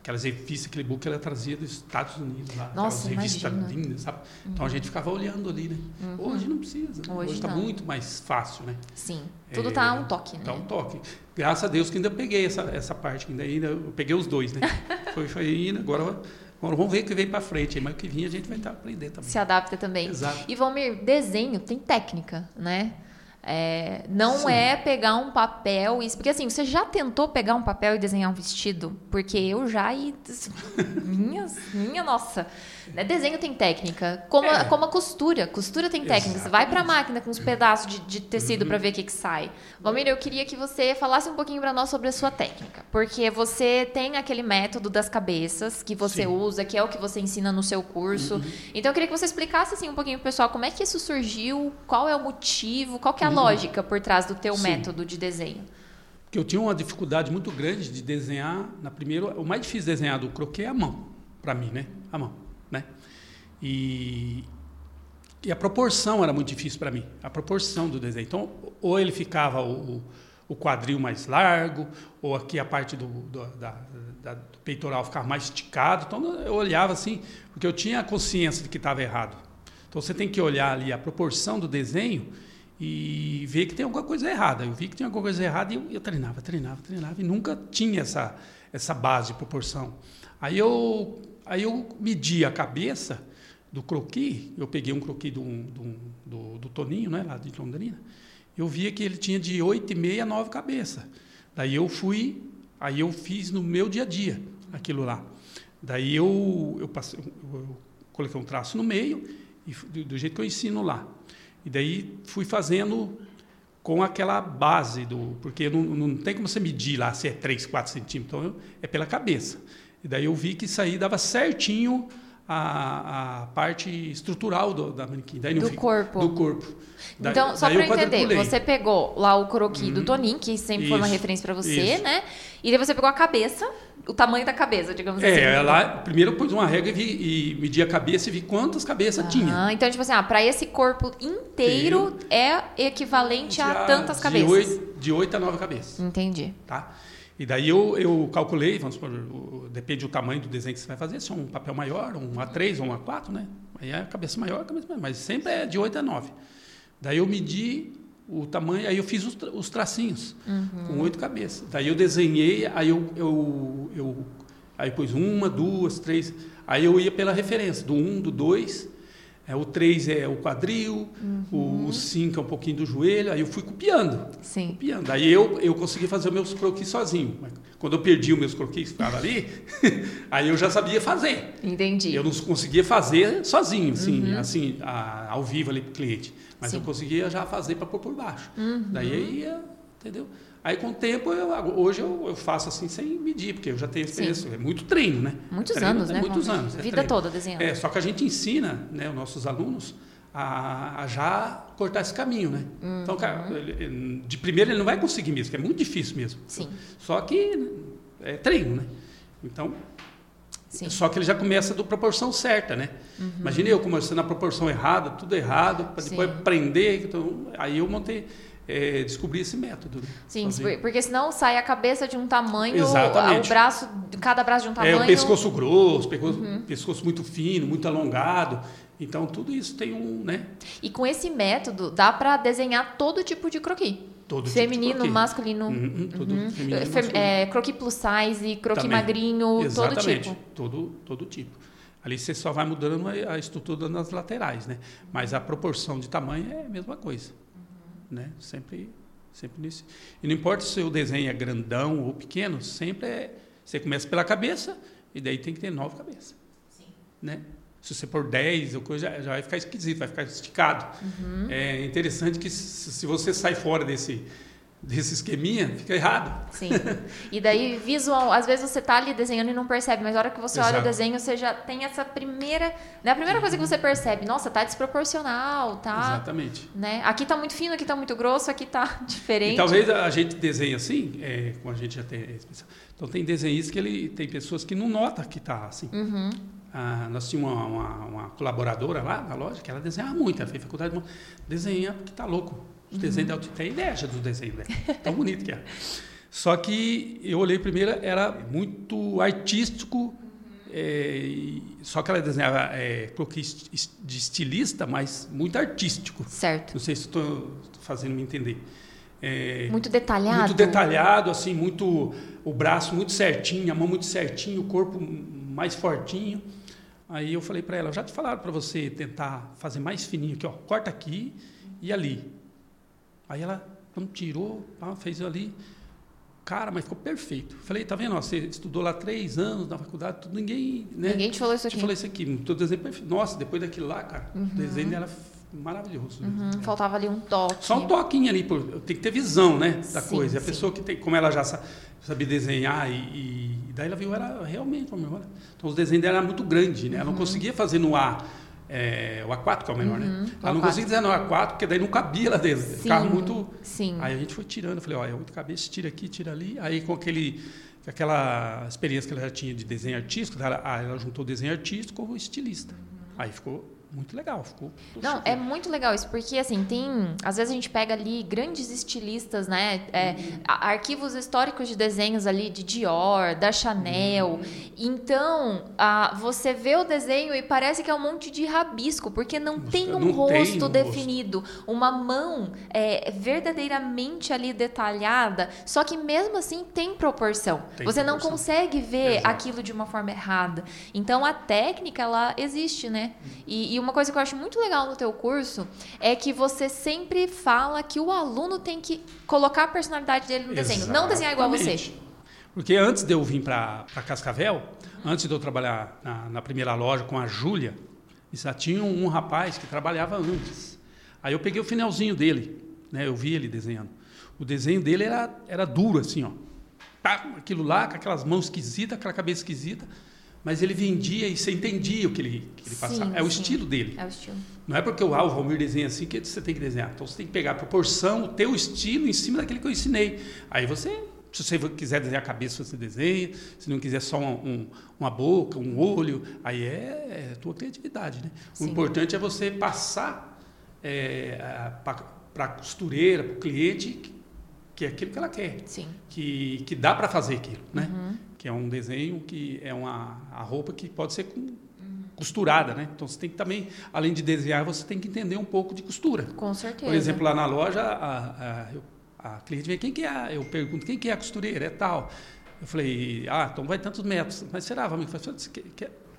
aquelas revistas, aquele book que ela trazia dos Estados Unidos lá. Nossa, aquelas revistas. Uhum. lindas, sabe? Então a gente ficava olhando ali, né? Hoje não precisa. Né? Hoje está muito mais fácil, né? Sim. Tudo É, tá a um toque, né? Dá um toque. Graças a Deus que ainda peguei essa, essa parte, ainda, ainda eu peguei os dois, né? foi, foi indo, agora Agora vamos ver o que vem para frente, mas o que vinha a gente vai estar aprendendo também. Se adapta também. Exato. E Valmir, desenho tem técnica, né? É, não Sim. é pegar um papel e. Porque assim, você já tentou pegar um papel e desenhar um vestido? Porque eu já e. Minha, minha nossa. Né, Desenho tem técnica. Como, a, É. como a costura. Costura tem técnica. Você vai pra máquina com os pedaços de, de tecido pra ver o que, que sai. Valmir, eu queria que você falasse um pouquinho pra nós sobre a sua técnica. Porque você tem aquele método das cabeças que você Sim. Uhum. usa, que é o que você ensina no seu curso. Então eu queria que você explicasse assim um pouquinho pro pessoal como é que isso surgiu, qual é o motivo, qual que é a lógica por trás do teu Uhum. Sim. método de desenho. Porque eu tinha uma dificuldade muito grande de desenhar. Na primeira, o mais difícil de desenhar do croquet é a mão, para mim, né? A mão? E, e a proporção era muito difícil para mim, a proporção do desenho. Então, ou ele ficava o, o quadril mais largo, ou aqui a parte do, do, da, da- do peitoral ficava mais esticado. Então, eu olhava assim, porque eu tinha a consciência de que estava errado. Então, você tem que olhar ali a proporção do desenho e ver que tem alguma coisa errada. Eu vi que tinha alguma coisa errada e eu, eu treinava, treinava, treinava e nunca tinha essa, essa base de proporção. Aí eu, aí eu medi a cabeça do croquis, eu peguei um croquis do, do, do, do Toninho, né, lá de Londrina, eu via que ele tinha de 8,5 a 9 cabeças. Daí eu fui, aí eu fiz no meu dia a dia aquilo lá. Daí eu, eu, passei, eu, eu coloquei um traço no meio, e, do, do jeito que eu ensino lá. E daí fui fazendo com aquela base do. Porque não, não tem como você medir lá se é 3, 4 centímetros, então eu- é pela cabeça. E daí eu vi que isso aí dava certinho a, a parte estrutural do, da manequim. Daí Do fica- corpo. Do corpo. Daí- Então, só para entender, você pegou lá o croquis do Toninho, que sempre foi uma Isso, referência para você, isso. né? E daí você pegou a cabeça, o tamanho da cabeça, digamos assim. É, lá, primeiro eu pus uma régua e, vi, e medi a cabeça e vi quantas cabeças tinha. Ah, então, tipo assim, ah, para esse corpo inteiro é equivalente a De- tantas de cabeças. oito- de 8 a 9 cabeças. Entendi. Tá? E daí eu, eu calculei, vamos supor, depende do tamanho do desenho que você vai fazer, se é um papel maior, um A3 ou um A4, né? Aí é a cabeça maior, a cabeça maior, mas sempre é de 8 a 9. Daí eu medi o tamanho, aí eu fiz os, tra- os tracinhos com oito cabeças. Daí eu desenhei, aí eu, eu, eu aí pus uma, duas, três, aí eu ia pela referência, do um, do dois, é, o três é o quadril, o, o cinco é um pouquinho do joelho, aí eu fui copiando Sim. copiando. Aí eu, eu consegui fazer os meus croquis sozinho. Quando eu perdi os meus croquis estavam ali, aí eu já sabia fazer. Entendi. Eu não conseguia fazer sozinho, assim, assim a- ao vivo ali para o cliente. Mas Sim. eu conseguia já fazer para pôr por baixo. Daí aí ia, entendeu? Aí com o tempo, eu, hoje eu, eu faço assim sem medir, porque eu já tenho experiência. É muito treino, né? Muitos Treino, anos, é né? Muitos anos. é Vida treino. toda desenhando. É, só que a gente ensina né, os nossos alunos a, a já cortar esse caminho, né? Então, cara, Uhum. ele- de primeiro ele não vai conseguir mesmo, que é muito difícil mesmo. Sim. Só que é treino, né? Então, Sim. só que ele já começa da proporção certa, né? Imagina eu começando na proporção errada, tudo errado, para depois Uhum. Sim. aprender. Então, aí eu montei, é, descobri esse método. né? Sim, Fazer. por- porque senão sai a cabeça de um tamanho, Exatamente. o braço, cada braço de um É tamanho. o pescoço grosso, pescoço, Uhum. pescoço muito fino, muito alongado. Então, tudo isso tem um, né? E com esse método dá pra desenhar todo tipo de croquis. Todo tipo Feminino, croquis. masculino. Uhum, tudo Uhum. feminino e Fe- masculino. é, croquis plus size, croquis Também. magrinho, todo Exatamente, tipo. Todo, todo tipo. Ali você só vai mudando a estrutura nas laterais, né? Mas a proporção de tamanho é a mesma coisa, né? Sempre, sempre nisso. E não importa se o desenho é grandão ou pequeno, sempre é. Você começa pela cabeça e daí tem que ter nove cabeças, né? Se você pôr 10 ou coisa, já, já vai ficar esquisito, vai ficar esticado. Uhum. É interessante que se, se você sai fora desse, desse esqueminha, fica errado. Sim. E daí, visual, às vezes você tá ali desenhando e não percebe, mas na hora que você olha o Exato. desenho, você já tem essa primeira. Né, a primeira coisa que você percebe, nossa, tá desproporcional, tá. Exatamente. Né? Aqui tá muito fino, aqui tá muito grosso, aqui tá diferente. E talvez a gente desenhe assim, é, como a gente já tem. Então tem desenhistas que ele tem pessoas que não notam que está assim. Uhum. Ah, nós tínhamos uma, uma, uma colaboradora lá na loja que ela desenhava muito, ela fez faculdade de desenha porque tá louco. Os desenhos dela tem inveja dos desenhos dela. Tão bonito que é. Só que eu olhei primeiro, era muito artístico, é, só que ela desenhava é, croquis de estilista, mas muito artístico. Certo. Não sei se estou fazendo me entender. É, muito detalhado. Muito detalhado, assim, muito o braço muito certinho, a mão muito certinho, o corpo mais fortinho. Aí eu falei para ela, já te falaram para você tentar fazer mais fininho aqui, ó, corta aqui e ali. Aí ela quando tirou, fez ali. Cara, mas ficou perfeito. Falei, tá vendo? Ó, você estudou lá três anos na faculdade, tudo, ninguém. Né, ninguém te falou isso aqui. Te falou isso aqui. Todo desenho perfeito. Nossa, depois daquilo lá, cara, uhum. o desenho era maravilhoso. Uhum, é. Faltava ali um toque. Só um toquinho ali, tem que ter visão, né, da sim, coisa. E a pessoa que tem, como ela já sabia desenhar e, e, daí ela viu, era realmente, olha, então os desenhos dela eram muito grandes, né? Ela não uhum. conseguia fazer no ar é, o A4, que é o menor, né? uhum, né? Ela não conseguia desenhar no A4, porque daí não cabia lá dentro. Sim, Ficava muito. Sim. Aí a gente foi tirando, falei, olha, é muito cabeça, tira aqui, tira ali. Aí com aquele, aquela experiência que ela já tinha de desenho artístico, ela, ela juntou o desenho artístico com o estilista. Uhum. Aí ficou muito legal, ficou. Não, é muito legal isso, porque assim, tem. Às vezes a gente pega ali grandes estilistas, né? É, uhum. Arquivos históricos de desenhos ali de Dior, da Chanel. Uhum. Então, a, você vê o desenho e parece que é um monte de rabisco, porque não tem um não rosto tem um definido, rosto. uma mão é, verdadeiramente ali detalhada, só que mesmo assim tem proporção. Tem você proporção. não consegue ver Exato. aquilo de uma forma errada. Então a técnica, ela existe, né? E, e uma coisa que eu acho muito legal no teu curso é que você sempre fala que o aluno tem que colocar a personalidade dele no desenho, não desenhar igual você. Porque antes de eu vir para Cascavel, antes de eu trabalhar na, na primeira loja com a Júlia, já tinha um, um, rapaz que trabalhava antes. Aí eu peguei o finalzinho dele, né? Eu vi ele desenhando. O desenho dele era, era duro, assim, ó. Tá, aquilo lá, com aquelas mãos esquisitas, aquela cabeça esquisita mas ele vendia e você entendia o que ele, que ele sim, passava. É o sim. estilo dele. É o estilo. Não é porque o ah, o Valmir desenha assim que você tem que desenhar. Então você tem que pegar a proporção, o teu estilo em cima daquele que eu ensinei. Aí você, se você quiser desenhar a cabeça, você desenha. Se não quiser só um, um, uma boca, um olho, aí é, é tua criatividade. Né? O importante é você passar é, para a costureira, para o cliente, que é aquilo que ela quer. Sim. Que, que dá para fazer aquilo. Né? Uhum que é um desenho que é uma a roupa que pode ser com, costurada, né? Então você tem que também, além de desenhar, você tem que entender um pouco de costura. Com certeza. Por exemplo, lá na loja, a, a, a cliente vem, quem que é? Eu pergunto, quem que é a costureira? É tal. Eu falei, ah, então vai tantos metros. Mas será, Valmir?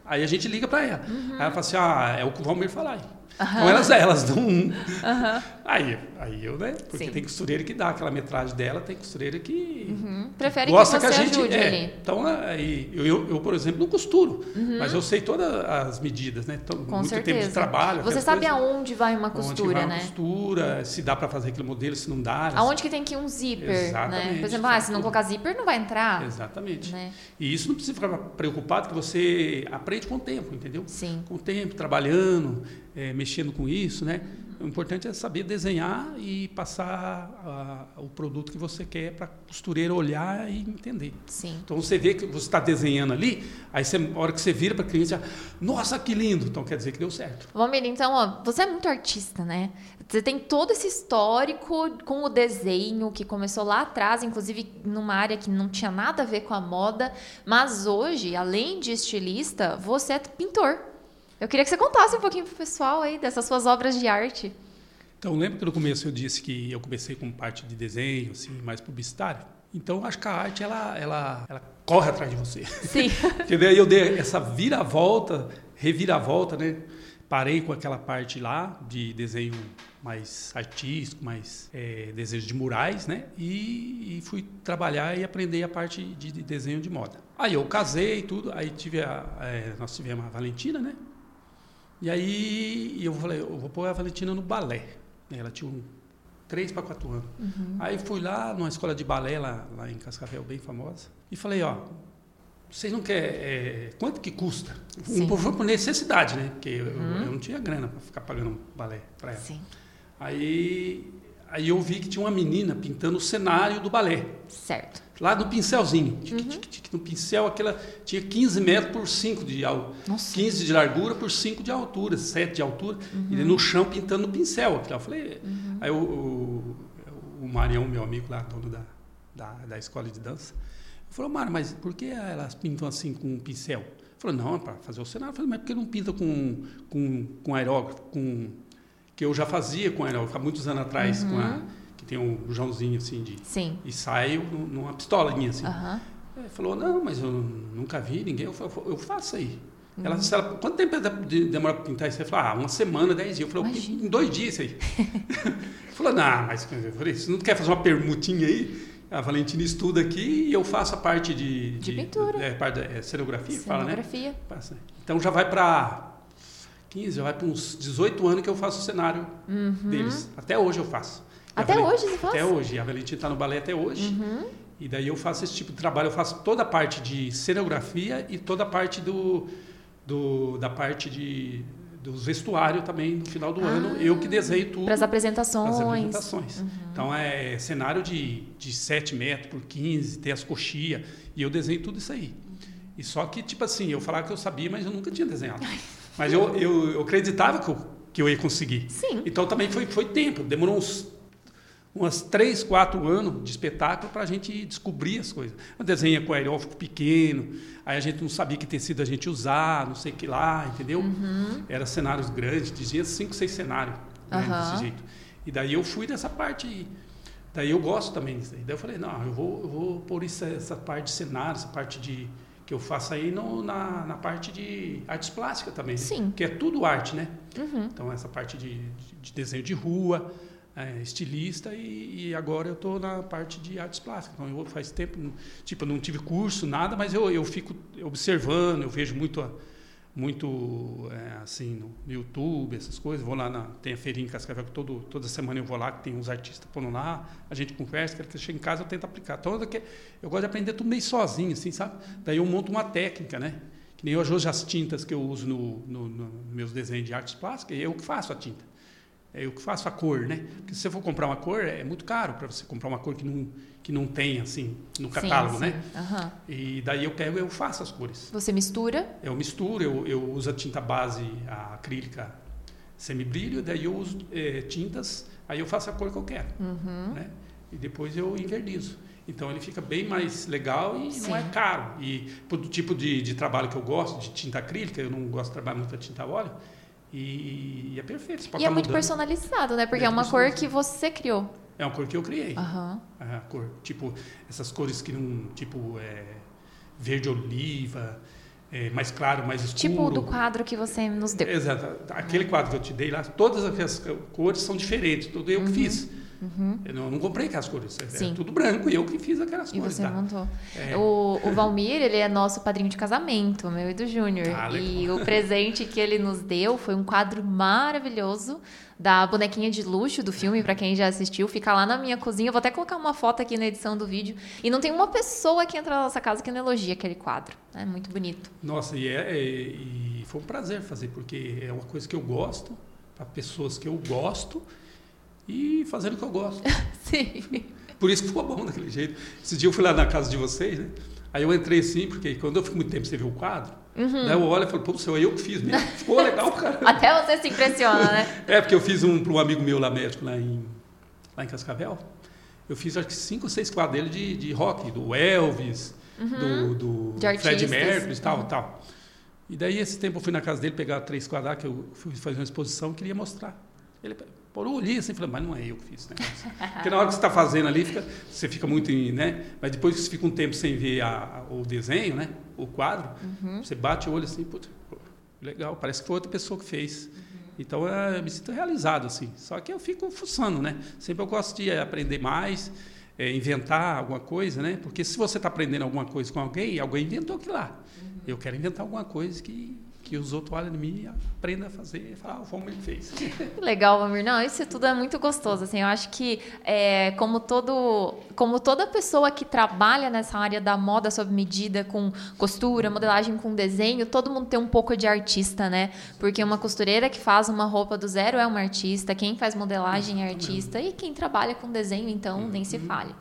Aí a gente liga para ela. Uhum. Aí ela fala assim, ah, é o que o Valmir falar. Uhum. Então elas, elas dão um. Uhum. Aí, aí eu, né? Porque Sim. tem costureira que dá aquela metragem dela, tem costureira que. Uhum. Prefere gosta que, você que a gente. Ajude é, ali. Então, aí, eu, eu, eu, por exemplo, não costuro, uhum. mas eu sei todas as medidas, né? Então, Com muito certeza. tempo de trabalho. Você sabe coisa, aonde vai uma costura, vai né? Uma costura, se dá para fazer aquele modelo, se não dá. Aonde que tem que ir um zíper, Exatamente. né? Por exemplo, ah, se não colocar zíper, não vai entrar. Exatamente. Né? E isso não precisa ficar preocupado que você aprende com o tempo, entendeu? Sim. Com o tempo, trabalhando, é, mexendo com isso, né? O importante é saber desenhar e passar o produto que você quer para a costureira olhar e entender. Sim. Então você vê que você está desenhando ali, aí você, a hora que você vira para a cliente, nossa, que lindo! Então quer dizer que deu certo. Valmir, então, ó, você é muito artista, né? Você tem todo esse histórico com o desenho que começou lá atrás, inclusive numa área que não tinha nada a ver com a moda, mas hoje, além de estilista, você é pintor. Eu queria que você contasse um pouquinho para o pessoal aí dessas suas obras de arte. Então, lembra que no começo eu disse que eu comecei com parte de desenho, assim, mais publicitário? Então, acho que a arte, ela, ela, ela corre atrás de você. Sim. Porque daí eu dei essa viravolta, reviravolta, né? Parei com aquela parte lá de desenho mais artístico, mais é, desejo de murais, né? E, e, fui trabalhar e aprender a parte de, de desenho de moda. Aí eu casei e tudo, aí tive a, é, nós tivemos a Valentina, né? E aí eu falei, eu vou pôr a Valentina no balé. Ela tinha um, 3 para 4 anos. Uhum. Aí fui lá numa escola de balé lá, lá em Cascavel, bem famosa, e falei, ó, vocês não querem. É, quanto que custa? Sim. Um por, por necessidade, né? Porque uhum. eu, eu, não tinha grana para ficar pagando balé para ela. Sim. Aí, aí eu vi que tinha uma menina pintando o cenário do balé. Certo lá no pincelzinho. Uhum. No pincel, aquela tinha 15 metros por 5 de altura. 15 de largura por 5 de altura, 7 de altura. Uhum. E no chão pintando no pincel. Eu falei, uhum. Aí o, o, o Marião, meu amigo lá, dono da, da, da escola de dança, falou, Mário, mas por que elas pintam assim com um pincel? Falou, não, é para fazer o cenário. Eu falei, mas por que não pinta com, com, com aerógrafo? Com, que eu já fazia com aerógrafo, há muitos anos atrás, com a, que tem um bujãozinho assim de. Sim. E saio nu- numa pistolinha assim. Aham. Ele falou, não, mas eu nunca vi ninguém, eu, fa- eu faço aí. Uhum. Ela, ela, quanto tempo de- demora para pintar isso? Ele falou, ah, uma semana, dez dias. Eu falei, em dois dias isso aí. Falou, não, mas eu falei, você não quer fazer uma permutinha aí? A Valentina estuda aqui e eu faço a parte de... De pintura. É, parte da é, cenografia, que fala, né? Cenografia. Passa. Então já vai para 15, já vai para uns 18 anos que eu faço o cenário deles. Até hoje eu faço. E Uhum. Até hoje você faz? Até hoje. A Valentina está no balé até hoje. Uhum. E daí eu faço esse tipo de trabalho. Eu faço toda a parte de cenografia e toda a parte do, do da parte de dos vestuários também no final do Ah. ano. Eu que desenho tudo Para as para apresentações. as apresentações. Então é cenário de, de 7 metros por 15, tem as coxias, e eu desenho tudo isso aí. E só que, tipo assim, eu falava que eu sabia, mas eu nunca tinha desenhado. Mas eu, eu, eu acreditava que eu, que eu ia conseguir. Sim. Então também foi, foi tempo, demorou uns umas três, quatro anos de espetáculo para a gente descobrir as coisas. Eu desenha com aerógrafo pequeno, aí a gente não sabia que tecido a gente usar, não sei o que lá, entendeu? Uhum. Era cenários grandes, dizia cinco, seis cenários Aham. desse jeito. E daí eu fui dessa parte aí. Daí eu gosto também disso aí. Daí eu falei, não, eu vou, eu vou pôr isso, essa parte de cenário, essa parte de que eu faço aí no, na, na parte de artes plásticas também. né? Sim. Que é tudo arte, né? Uhum. Então, essa parte de, de- de desenho de rua, é, estilista, e, e agora eu estou na parte de artes plásticas. Então, eu faz tempo, tipo, eu não tive curso, nada, mas eu, eu fico observando, eu vejo muito, a- muito é, assim, no, YouTube, essas coisas. Vou lá, na, tem a feirinha em Cascavel, que todo, toda semana eu vou lá, que tem uns artistas pondo lá, a gente conversa, que chega em casa eu tento aplicar. Então, eu, que- eu gosto de aprender tudo meio sozinho, assim, sabe? Daí eu monto uma técnica, né? Que nem hoje as tintas que eu uso no, no, no meus desenhos de artes plásticas, eu que faço a tinta. É eu que faço a cor, né? Porque se você for comprar uma cor, é muito caro para você comprar uma cor que não, que não tem, assim, no catálogo, sim, né? sim. Aham. E daí eu pego eu faço as cores. Você mistura. Eu misturo, eu, eu uso a tinta base, a acrílica semibrilho, daí eu uso eh, tintas, aí eu faço a cor que eu quero, Uhum. né? E depois eu invernizo. Então ele fica bem mais legal e Sim. não é caro. E pro tipo de, de trabalho que eu gosto, de tinta acrílica, eu não gosto de trabalhar muito a tinta óleo, e, e é perfeito. E é tá muito mudando. personalizado, né? Porque é Muito uma cor que você criou. É uma cor que eu criei. A cor, tipo, essas cores que não, tipo, é, verde oliva, é, mais claro, mais escuro. Tipo do quadro que você nos deu. Exato. Aquele quadro que eu te dei lá, todas as cores são diferentes, tudo eu que fiz. Eu não, não comprei aquelas cores, é, Uhum. Sim. tudo branco e eu que fiz aquelas E cores. você tá? montou. É. O, o Valmir, ele é nosso padrinho de casamento, meu e do Júnior. Ah, e o presente que ele nos deu foi um quadro maravilhoso da bonequinha de luxo do filme, pra quem já assistiu. Fica lá na minha cozinha. Eu vou até colocar uma foto aqui na edição do vídeo. E não tem uma pessoa que entra na nossa casa que não elogia aquele quadro. É muito bonito. Nossa, e, é, é- e foi um prazer fazer, porque é uma coisa que eu gosto, para pessoas que eu gosto e fazendo o que eu gosto. Sim. Por isso que ficou bom daquele jeito. Esse dia eu fui lá na casa de vocês, né? Aí eu entrei assim, porque quando eu fico muito tempo sem ver o quadro, Uhum. daí eu olho e falo, pô, seu, é eu que fiz mesmo. Ficou legal, cara. Até você se impressiona, né? É, porque eu fiz um para um amigo meu lá médico, lá em, lá em Cascavel. Eu fiz acho que cinco ou seis quadros dele de, de rock, do Elvis, do, do Uhum. De Fred. Mercury e tal, Uhum. tal. E daí, esse tempo, eu fui na casa dele pegar três quadros que eu fui fazer uma exposição, queria mostrar. Ele por um olhei assim e falou, mas não é eu que fiz esse negócio. Porque na hora que você está fazendo ali, fica, você fica muito, em, né? Mas depois que você fica um tempo sem ver a- a- o desenho, né? O quadro, Uhum. você bate o olho assim, puta, legal, parece que foi outra pessoa que fez. Uhum. Então é, eu me sinto realizado assim. Só que eu fico fuçando, né? Sempre eu gosto de aprender mais, é, inventar alguma coisa, né? Porque se você está aprendendo alguma coisa com alguém, alguém inventou aquilo lá. Eu quero inventar alguma coisa que, que os outros olhem em mim e aprendam a fazer. E falar, ah, o ele fez. Legal, Valmir. Não, isso tudo é muito gostoso. Assim, eu acho que é, como todo, como toda pessoa que trabalha nessa área da moda sob medida, com costura, modelagem com desenho, todo mundo tem um pouco de artista, né? Porque uma costureira que faz uma roupa do zero é uma artista, quem faz modelagem é artista e quem trabalha com desenho, então nem se fale.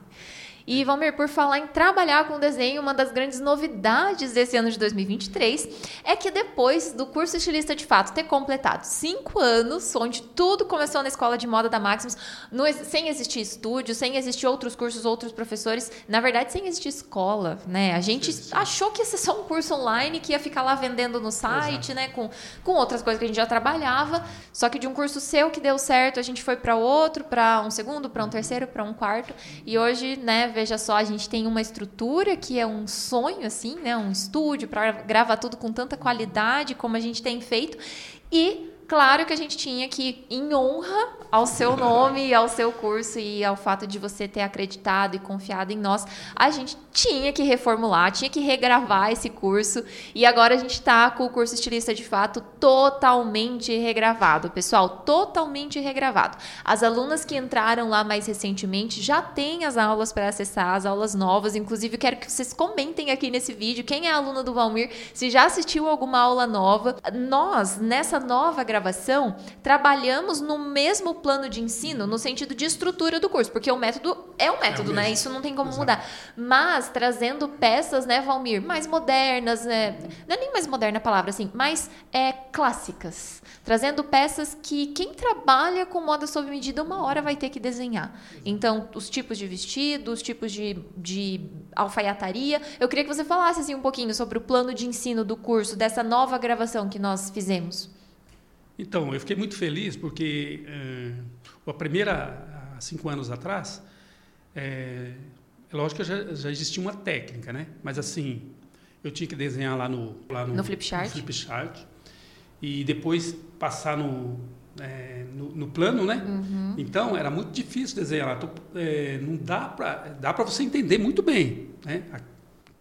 E, Valmir, por falar em trabalhar com desenho, uma das grandes novidades desse ano de 2023 é que depois do curso estilista de fato ter completado cinco anos, onde tudo começou na escola de moda da Maximus, no, sem existir estúdio, sem existir outros cursos, outros professores, na verdade, sem existir escola, né? A gente sim, sim. achou que ia ser só um curso online, que ia ficar lá vendendo no site, Exato. né? Com, com outras coisas que a gente já trabalhava. Só que de um curso seu que deu certo, a gente foi para outro, para um segundo, para um terceiro, para um quarto. E hoje, né, veja só, a gente tem uma estrutura que é um sonho, assim, né? Um estúdio para gravar tudo com tanta qualidade como a gente tem feito. E claro que a gente tinha que, em honra ao seu nome, ao seu curso e ao fato de você ter acreditado e confiado em nós, a gente tinha que reformular, tinha que regravar esse curso. E agora a gente está com o curso estilista de fato totalmente regravado, pessoal, totalmente regravado. As alunas que entraram lá mais recentemente já têm as aulas para acessar, as aulas novas. Inclusive, quero que vocês comentem aqui nesse vídeo quem é aluna do Valmir, se já assistiu alguma aula nova. Nós, nessa nova gravação, gravação, trabalhamos no mesmo plano de ensino, no sentido de estrutura do curso, porque o método é um método, é né? Isso não tem como Exato. mudar. Mas trazendo peças, né, Valmir, mais modernas, né? não é nem mais moderna a palavra, assim, mais é, clássicas. Trazendo peças que quem trabalha com moda sob medida uma hora vai ter que desenhar. Então, os tipos de vestido, os tipos de, de alfaiataria. Eu queria que você falasse assim, um pouquinho sobre o plano de ensino do curso, dessa nova gravação que nós fizemos. Então, eu fiquei muito feliz porque é, a primeira, há cinco anos atrás, é, é lógico que já, já existia uma técnica, né? Mas assim, eu tinha que desenhar lá no, lá no, no flipchart. No flipchart e depois passar no, é, no, no, plano, né? Uhum. Então era muito difícil desenhar lá. É, não dá para dá para você entender muito bem, né?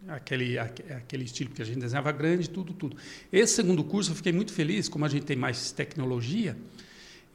Aquele, aquele estilo que a gente desenhava grande, tudo, tudo. Esse segundo curso eu fiquei muito feliz, como a gente tem mais tecnologia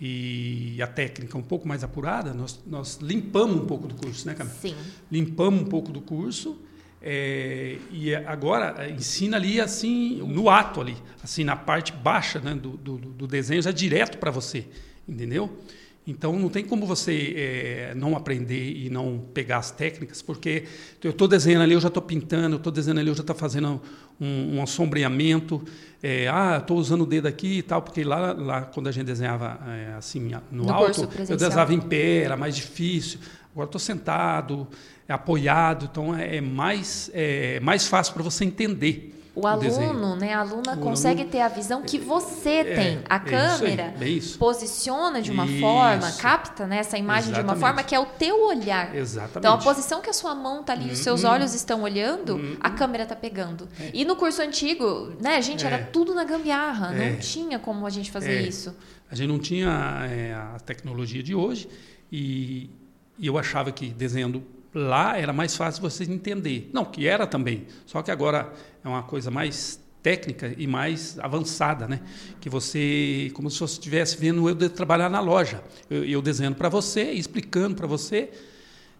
e a técnica um pouco mais apurada, nós, nós limpamos um pouco do curso, né, Camila? Sim. Limpamos um pouco do curso é, e agora ensina ali assim, no ato ali, assim, na parte baixa né, do, do, do desenho, já direto para você, entendeu? Então não tem como você é, não aprender e não pegar as técnicas, porque eu estou desenhando ali, eu já estou pintando, eu estou desenhando ali, eu já estou fazendo um, um assombreamento. É, ah, estou usando o dedo aqui e tal, porque lá, lá quando a gente desenhava é, assim no, no alto, eu desenhava em pé, era mais difícil. Agora estou sentado, apoiado, então é, é mais, é mais fácil para você entender. O aluno, né, a aluna o consegue aluno, ter a visão que você é, tem. A é câmera isso aí, é posiciona de uma isso. forma, capta né, essa imagem Exatamente. de uma forma que é o teu olhar. Exatamente. Então, a posição que a sua mão está ali, os seus uhum. olhos estão olhando, uhum. a câmera está pegando. É. E no curso antigo, né, gente, era é. tudo na gambiarra. Não é. tinha como a gente fazer isso. A gente não tinha a tecnologia de hoje e, e eu achava que desenhando lá era mais fácil você entender. Não, que era também, só que agora é uma coisa mais técnica e mais avançada, né? Que você, como se você estivesse vendo eu trabalhar na loja, eu, eu desenhando para você, explicando para você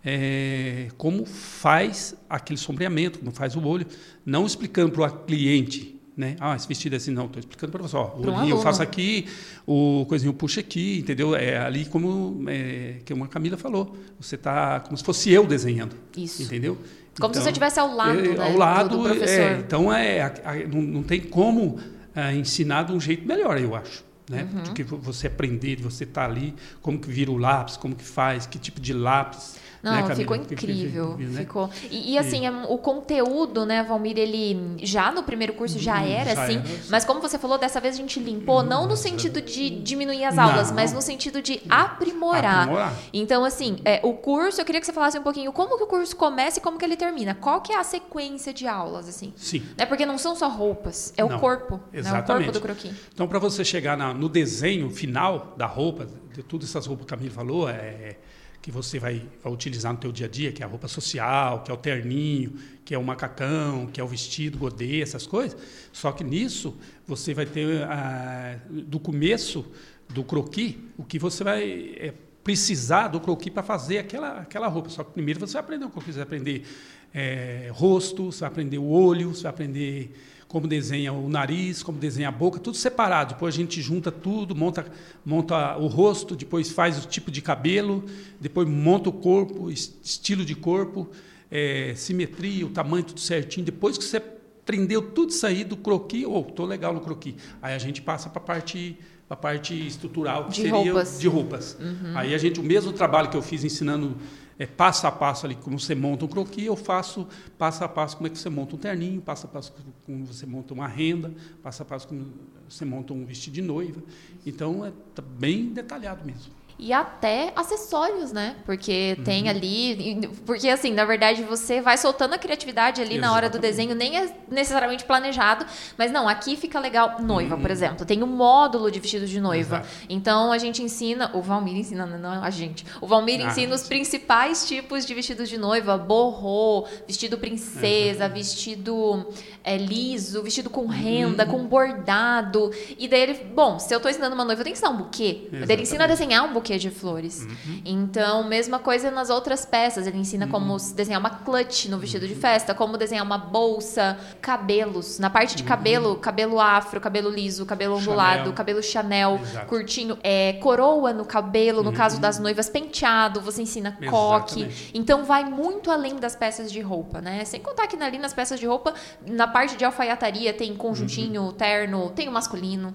é, como faz aquele sombreamento, como faz o olho, não explicando para o cliente né? Ah, esse vestido é assim, não, estou explicando para você. Ó, o um eu faço aqui, o coisinho puxa aqui, entendeu? É ali como é, que uma Camila falou. Você está como se fosse eu desenhando. Isso. Entendeu? Como então, se você estivesse ao lado, é, né, ao lado do, do. É, então, é, a, a, não, não, tem como é, ensinar de um jeito melhor, eu acho. Né? Uhum. De que você aprender, de você estar tá ali, como que vira o lápis, como que faz, que tipo de lápis. Não, né, ficou incrível. Né? Ficou. E, e assim, e... É o conteúdo, né, Valmir, ele já no primeiro curso já uhum, era já assim, era, mas como você falou, dessa vez a gente limpou, uhum, não no sentido de diminuir as aulas, não. mas no sentido de aprimorar. aprimorar. Então, assim, é, o curso, eu queria que você falasse um pouquinho como que o curso começa e como que ele termina. Qual que é a sequência de aulas, assim? Sim. Né, porque não são só roupas, é não, o corpo. Exatamente. Né, o corpo do croquis. Então, para você chegar na, no desenho final da roupa, de todas essas roupas que a Camila falou, é que você vai, vai utilizar no teu dia a dia, que é a roupa social, que é o terninho, que é o macacão, que é o vestido, godê, essas coisas. Só que nisso você vai ter ah, do começo do croquis o que você vai é, precisar do croquis para fazer aquela, aquela roupa. Só que primeiro você vai aprender o croquis, você vai aprender é, rosto, você vai aprender o olho, você vai aprender como desenha o nariz, como desenha a boca, tudo separado. Depois a gente junta tudo, monta, monta o rosto, depois faz o tipo de cabelo, depois monta o corpo, estilo de corpo, é, simetria, o tamanho tudo certinho. Depois que você prendeu tudo isso aí do croqui, ou oh, tô legal no croqui. Aí a gente passa para a parte a parte estrutural que de seria roupas. de roupas. Uhum. Aí a gente o mesmo trabalho que eu fiz ensinando é, passo a passo ali como você monta um croqui, eu faço passo a passo como é que você monta um terninho, passo a passo como você monta uma renda, passo a passo como você monta um vestido de noiva. Então é tá bem detalhado mesmo e até acessórios, né? Porque uhum. tem ali. Porque, assim, na verdade, você vai soltando a criatividade ali Exatamente. na hora do desenho, nem é necessariamente planejado, mas não, aqui fica legal. Noiva, uhum. por exemplo, tem um módulo de vestido de noiva. Exato. Então a gente ensina, o Valmir ensina, não a gente. O Valmir ah, ensina os principais tipos de vestidos de noiva: borrô, vestido princesa, Exato. vestido é, liso, vestido com renda, uhum. com bordado. E daí ele, bom, se eu estou ensinando uma noiva, eu tenho que ensinar um buquê. Daí ele ensina a desenhar um buquê buquê de flores. Uhum. Então, mesma coisa nas outras peças. Ele ensina uhum. como desenhar uma clutch no vestido de festa, como desenhar uma bolsa, cabelos. Na parte de uhum. cabelo, cabelo afro, cabelo liso, cabelo ondulado, Chanel. cabelo Chanel, Exato. curtinho, é, coroa no cabelo, no caso das uhum. noivas, penteado, você ensina coque. Então, vai muito além das peças de roupa, né? Sem contar que ali nas peças de roupa, na parte de alfaiataria, tem conjuntinho, uhum. terno, tem o masculino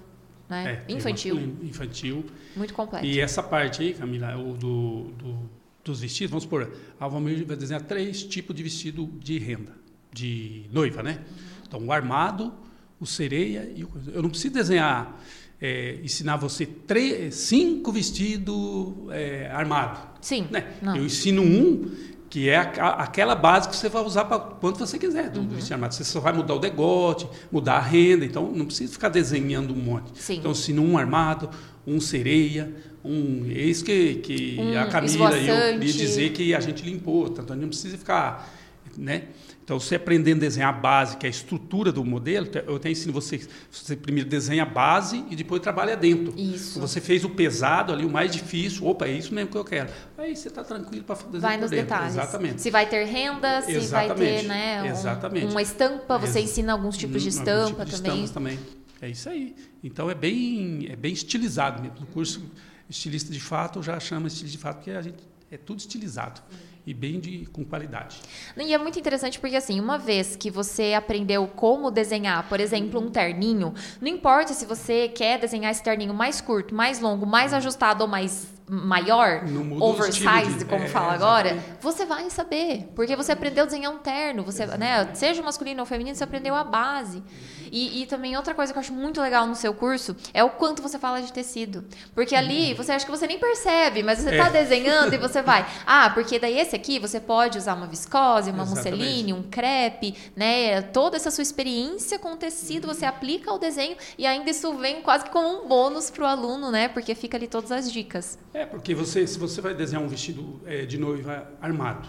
né? É, infantil. Infantil. Muito completo. E essa parte aí, Camila, o do, do, dos vestidos, vamos supor, a Valmir vai desenhar três tipos de vestido de renda, de noiva, né? Uhum. Então, o armado, o sereia e o... Eu não preciso desenhar, é, ensinar você três, cinco vestidos é, armados. Sim. Né? Eu ensino um que é a, aquela base que você vai usar para quanto você quiser do, uhum. vestido armado. Você só vai mudar o degote, mudar a renda, então não precisa ficar desenhando um monte. Sim. Então, se um armado, um sereia, um. É isso que, que um a Camila e eu ia dizer que a gente limpou, tanto não precisa ficar. Né? Então, você aprendendo a desenhar a base, que é a estrutura do modelo, eu até ensino você, você primeiro desenha a base e depois trabalha dentro. Isso. Você fez o pesado ali, o mais difícil, opa, é isso mesmo que eu quero. Aí você está tranquilo para fazer Vai nos dentro. detalhes. Exatamente. Se vai ter renda, se Exatamente. vai ter né, um, Exatamente. uma estampa, você Ex ensina alguns tipos de estampa tipos também. De também. É isso aí. Então é bem, é bem estilizado mesmo. No curso estilista de fato, eu já chamo estilista de fato, porque a gente é tudo estilizado e bem de, com qualidade. E é muito interessante porque, assim, uma vez que você aprendeu como desenhar, por exemplo, um terninho, não importa se você quer desenhar esse terninho mais curto, mais longo, mais ajustado ou mais maior, oversized, de, como é, fala agora, você vai saber, porque você aprendeu a desenhar um terno, você, né, seja masculino ou feminino, você aprendeu a base. E, e, também outra coisa que eu acho muito legal no seu curso é o quanto você fala de tecido. Porque ali você acha que você nem percebe, mas você está é. desenhando e você vai. Ah, porque daí esse aqui você pode usar uma viscose, uma musseline, um crepe, né? Toda essa sua experiência com tecido você aplica ao desenho e ainda isso vem quase como um bônus para o aluno, né? Porque fica ali todas as dicas. É, porque você, se você vai desenhar um vestido é, de noiva armado,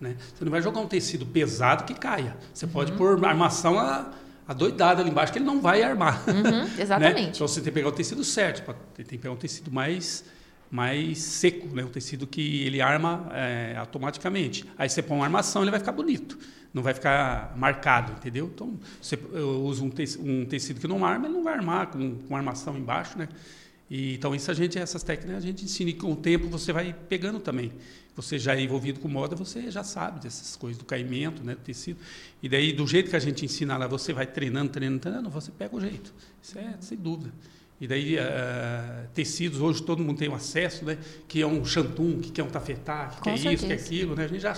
né? Você não vai jogar um tecido pesado que caia. Você uhum. pode pôr armação a adoidado ali embaixo que ele não vai armar. Uhum, né? exatamente. né? Então você tem que pegar o tecido certo, tem que pegar um tecido mais mais seco, né? um tecido que ele arma é, automaticamente. Aí você põe uma armação, ele vai ficar bonito, não vai ficar marcado, entendeu? Então você usa um tecido, um tecido que não arma, ele não vai armar com, com armação embaixo, né? E, então isso a gente essas técnicas a gente ensina e com o tempo você vai pegando também você já é envolvido com moda, você já sabe dessas coisas do caimento, né, do tecido. E daí, do jeito que a gente ensina lá, você vai treinando, treinando, treinando, você pega o jeito. Isso é sem dúvida. E daí, uh, tecidos, hoje todo mundo tem um acesso, né? Que é um chantum, que é um tafetá, que, que é isso, que é aquilo, né? A gente já,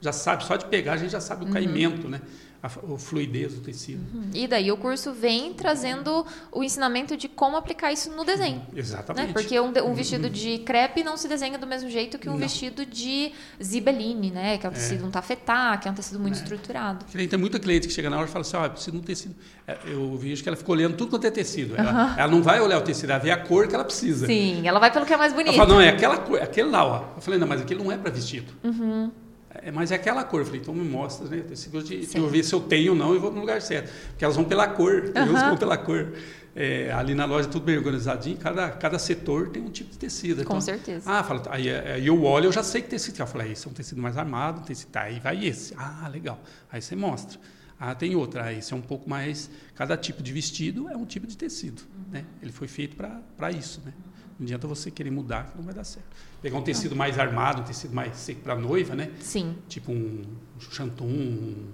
já sabe, só de pegar a gente já sabe o uhum. caimento, né? A, a fluidez do tecido. Uhum. E daí o curso vem trazendo o ensinamento de como aplicar isso no desenho. Uhum. Exatamente. Né? Porque um, um, vestido de crepe não se desenha do mesmo jeito que um não. vestido de zibeline, né? Que é um tecido, é. um tafetá, que é um tecido muito é. estruturado. Tem muita cliente que chega na hora e fala assim, ó, oh, preciso de um tecido. É, eu vejo que ela fica olhando tudo quanto é tecido. Ela, uhum. ela, não vai olhar o tecido, ela vê a cor que ela precisa. Sim, ela vai pelo que é mais bonito. Ela fala, não, é aquela cor, aquele lá, ó. Eu falei, não, mas aquele não é para vestido. Uhum. É, mas é aquela cor. Eu falei, então me mostra, né? Esse de, de eu ver se eu tenho ou não e vou no lugar certo. Porque elas vão pela cor, uns que vão pela cor. É, ali na loja tudo bem organizadinho, cada, cada setor tem um tipo de tecido. Com então, certeza. Ah, fala, aí, aí eu olho, eu já sei que tecido. Eu falei, esse é um tecido mais armado, um tecido, tá, aí vai esse. Ah, legal. Aí você mostra. Ah, tem outra. Ah, esse é um pouco mais. Cada tipo de vestido é um tipo de tecido. Uhum. Né? Ele foi feito para isso. Né? Não adianta você querer mudar, que não vai dar certo. Pegar um tecido mais armado, um tecido mais seco para noiva, né? Sim. Tipo um chanton, um,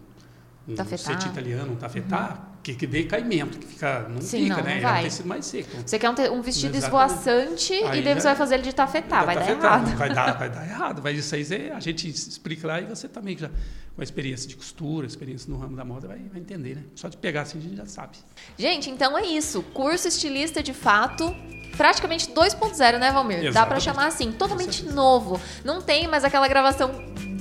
um Tafetá. italiano, um tafetá, que, que dê caimento, que fica, não Sim, fica, não, né? não É um vai. tecido mais seco. Você quer um, um vestido Exatamente. esvoaçante e daí você vai fazer ele de tafetá, vai dar Tafetá, errado. Vai dar, vai dar errado. Vai isso aí, a gente explica lá e você também já com a experiência de costura, experiência no ramo da moda, vai, vai entender, né? Só de pegar assim a gente já sabe. Gente, então é isso. Curso estilista de fato. Praticamente 2.0, né, Valmir? Dá pra Exatamente. chamar assim, totalmente novo. Não tem mais aquela gravação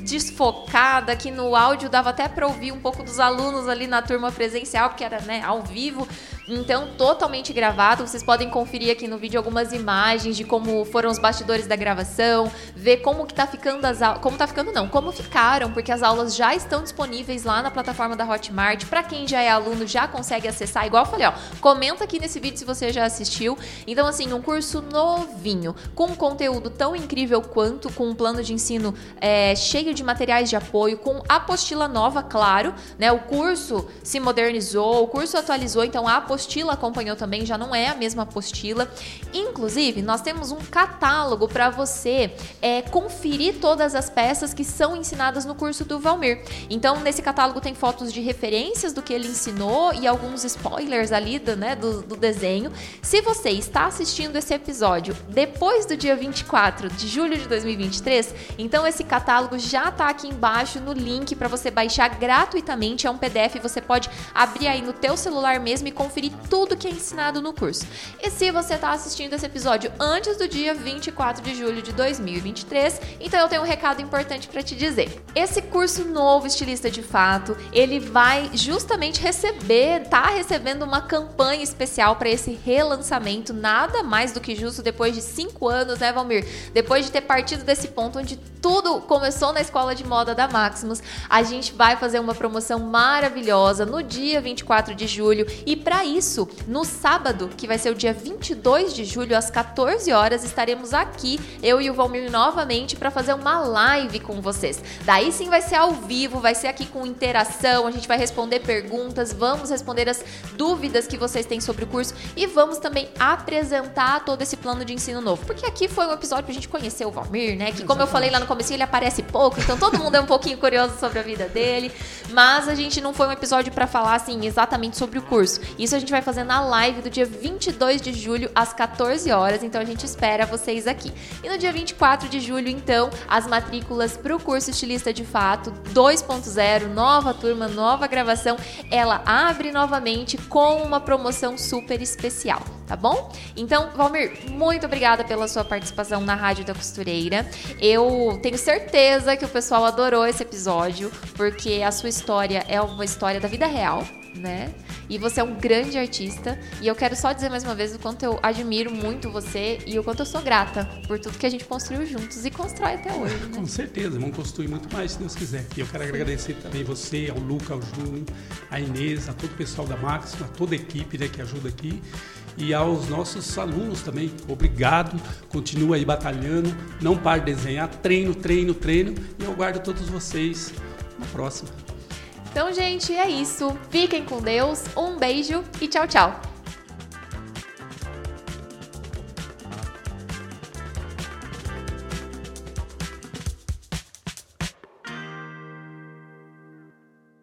desfocada que no áudio dava até pra ouvir um pouco dos alunos ali na turma presencial, porque era, né, ao vivo. Então, totalmente gravado. Vocês podem conferir aqui no vídeo algumas imagens de como foram os bastidores da gravação, ver como que tá ficando as aulas, como tá ficando não, como ficaram, porque as aulas já estão disponíveis lá na plataforma da Hotmart. Pra quem já é aluno, já consegue acessar. Igual eu falei, ó, comenta aqui nesse vídeo se você já assistiu. Então, assim, um curso novinho, com conteúdo tão incrível quanto, com um plano de ensino é, cheio de materiais de apoio, com apostila nova, claro, né? O curso se modernizou, o curso atualizou, então a apostila acompanhou também, já não é a mesma apostila. Inclusive, nós temos um catálogo para você é, conferir todas as peças que são ensinadas no curso do Valmir. Então, nesse catálogo tem fotos de referências do que ele ensinou e alguns spoilers ali do, né, do, do desenho. Se você está assistindo esse episódio depois do dia 24 de julho de 2023, então esse catálogo já está aqui embaixo no link para você baixar gratuitamente. É um PDF, você pode abrir aí no teu celular mesmo e conferir tudo que é ensinado no curso. E se você está assistindo esse episódio antes do dia 24 de julho de 2023, então eu tenho um recado importante para te dizer. Esse curso novo, estilista de fato, ele vai justamente receber, tá recebendo uma campanha especial para esse relançamento, nada mais do que justo depois de cinco anos, né, Valmir? Depois de ter partido desse ponto onde tudo começou na escola de moda da Maximus, a gente vai fazer uma promoção maravilhosa no dia 24 de julho e para isso, no sábado, que vai ser o dia 22 de julho às 14 horas, estaremos aqui, eu e o Valmir novamente para fazer uma live com vocês. Daí sim vai ser ao vivo, vai ser aqui com interação, a gente vai responder perguntas, vamos responder as dúvidas que vocês têm sobre o curso e vamos também apresentar todo esse plano de ensino novo. Porque aqui foi um episódio pra gente conhecer o Valmir, né? Que como eu falei lá no começo, ele aparece pouco, então todo mundo é um pouquinho curioso sobre a vida dele, mas a gente não foi um episódio para falar assim exatamente sobre o curso. Isso a gente vai fazer na live do dia 22 de julho às 14 horas, então a gente espera vocês aqui. E no dia 24 de julho, então, as matrículas para o curso Estilista de Fato 2.0, nova turma, nova gravação, ela abre novamente com uma promoção super especial, tá bom? Então, Valmir, muito obrigada pela sua participação na Rádio da Costureira. Eu tenho certeza que o pessoal adorou esse episódio, porque a sua história é uma história da vida real, né? E você é um grande artista. E eu quero só dizer mais uma vez o quanto eu admiro muito você e o quanto eu sou grata por tudo que a gente construiu juntos e constrói até hoje, né? Com certeza, vamos construir muito mais, se Deus quiser. E eu quero agradecer também você, ao Luca, ao Júnior, à Inês, a todo o pessoal da Máxima, a toda a equipe né, que ajuda aqui. E aos nossos alunos também. Obrigado, continua aí batalhando, não pare de desenhar, treino, treino, treino. E eu guardo todos vocês na próxima. Então, gente, é isso. Fiquem com Deus. Um beijo e tchau, tchau.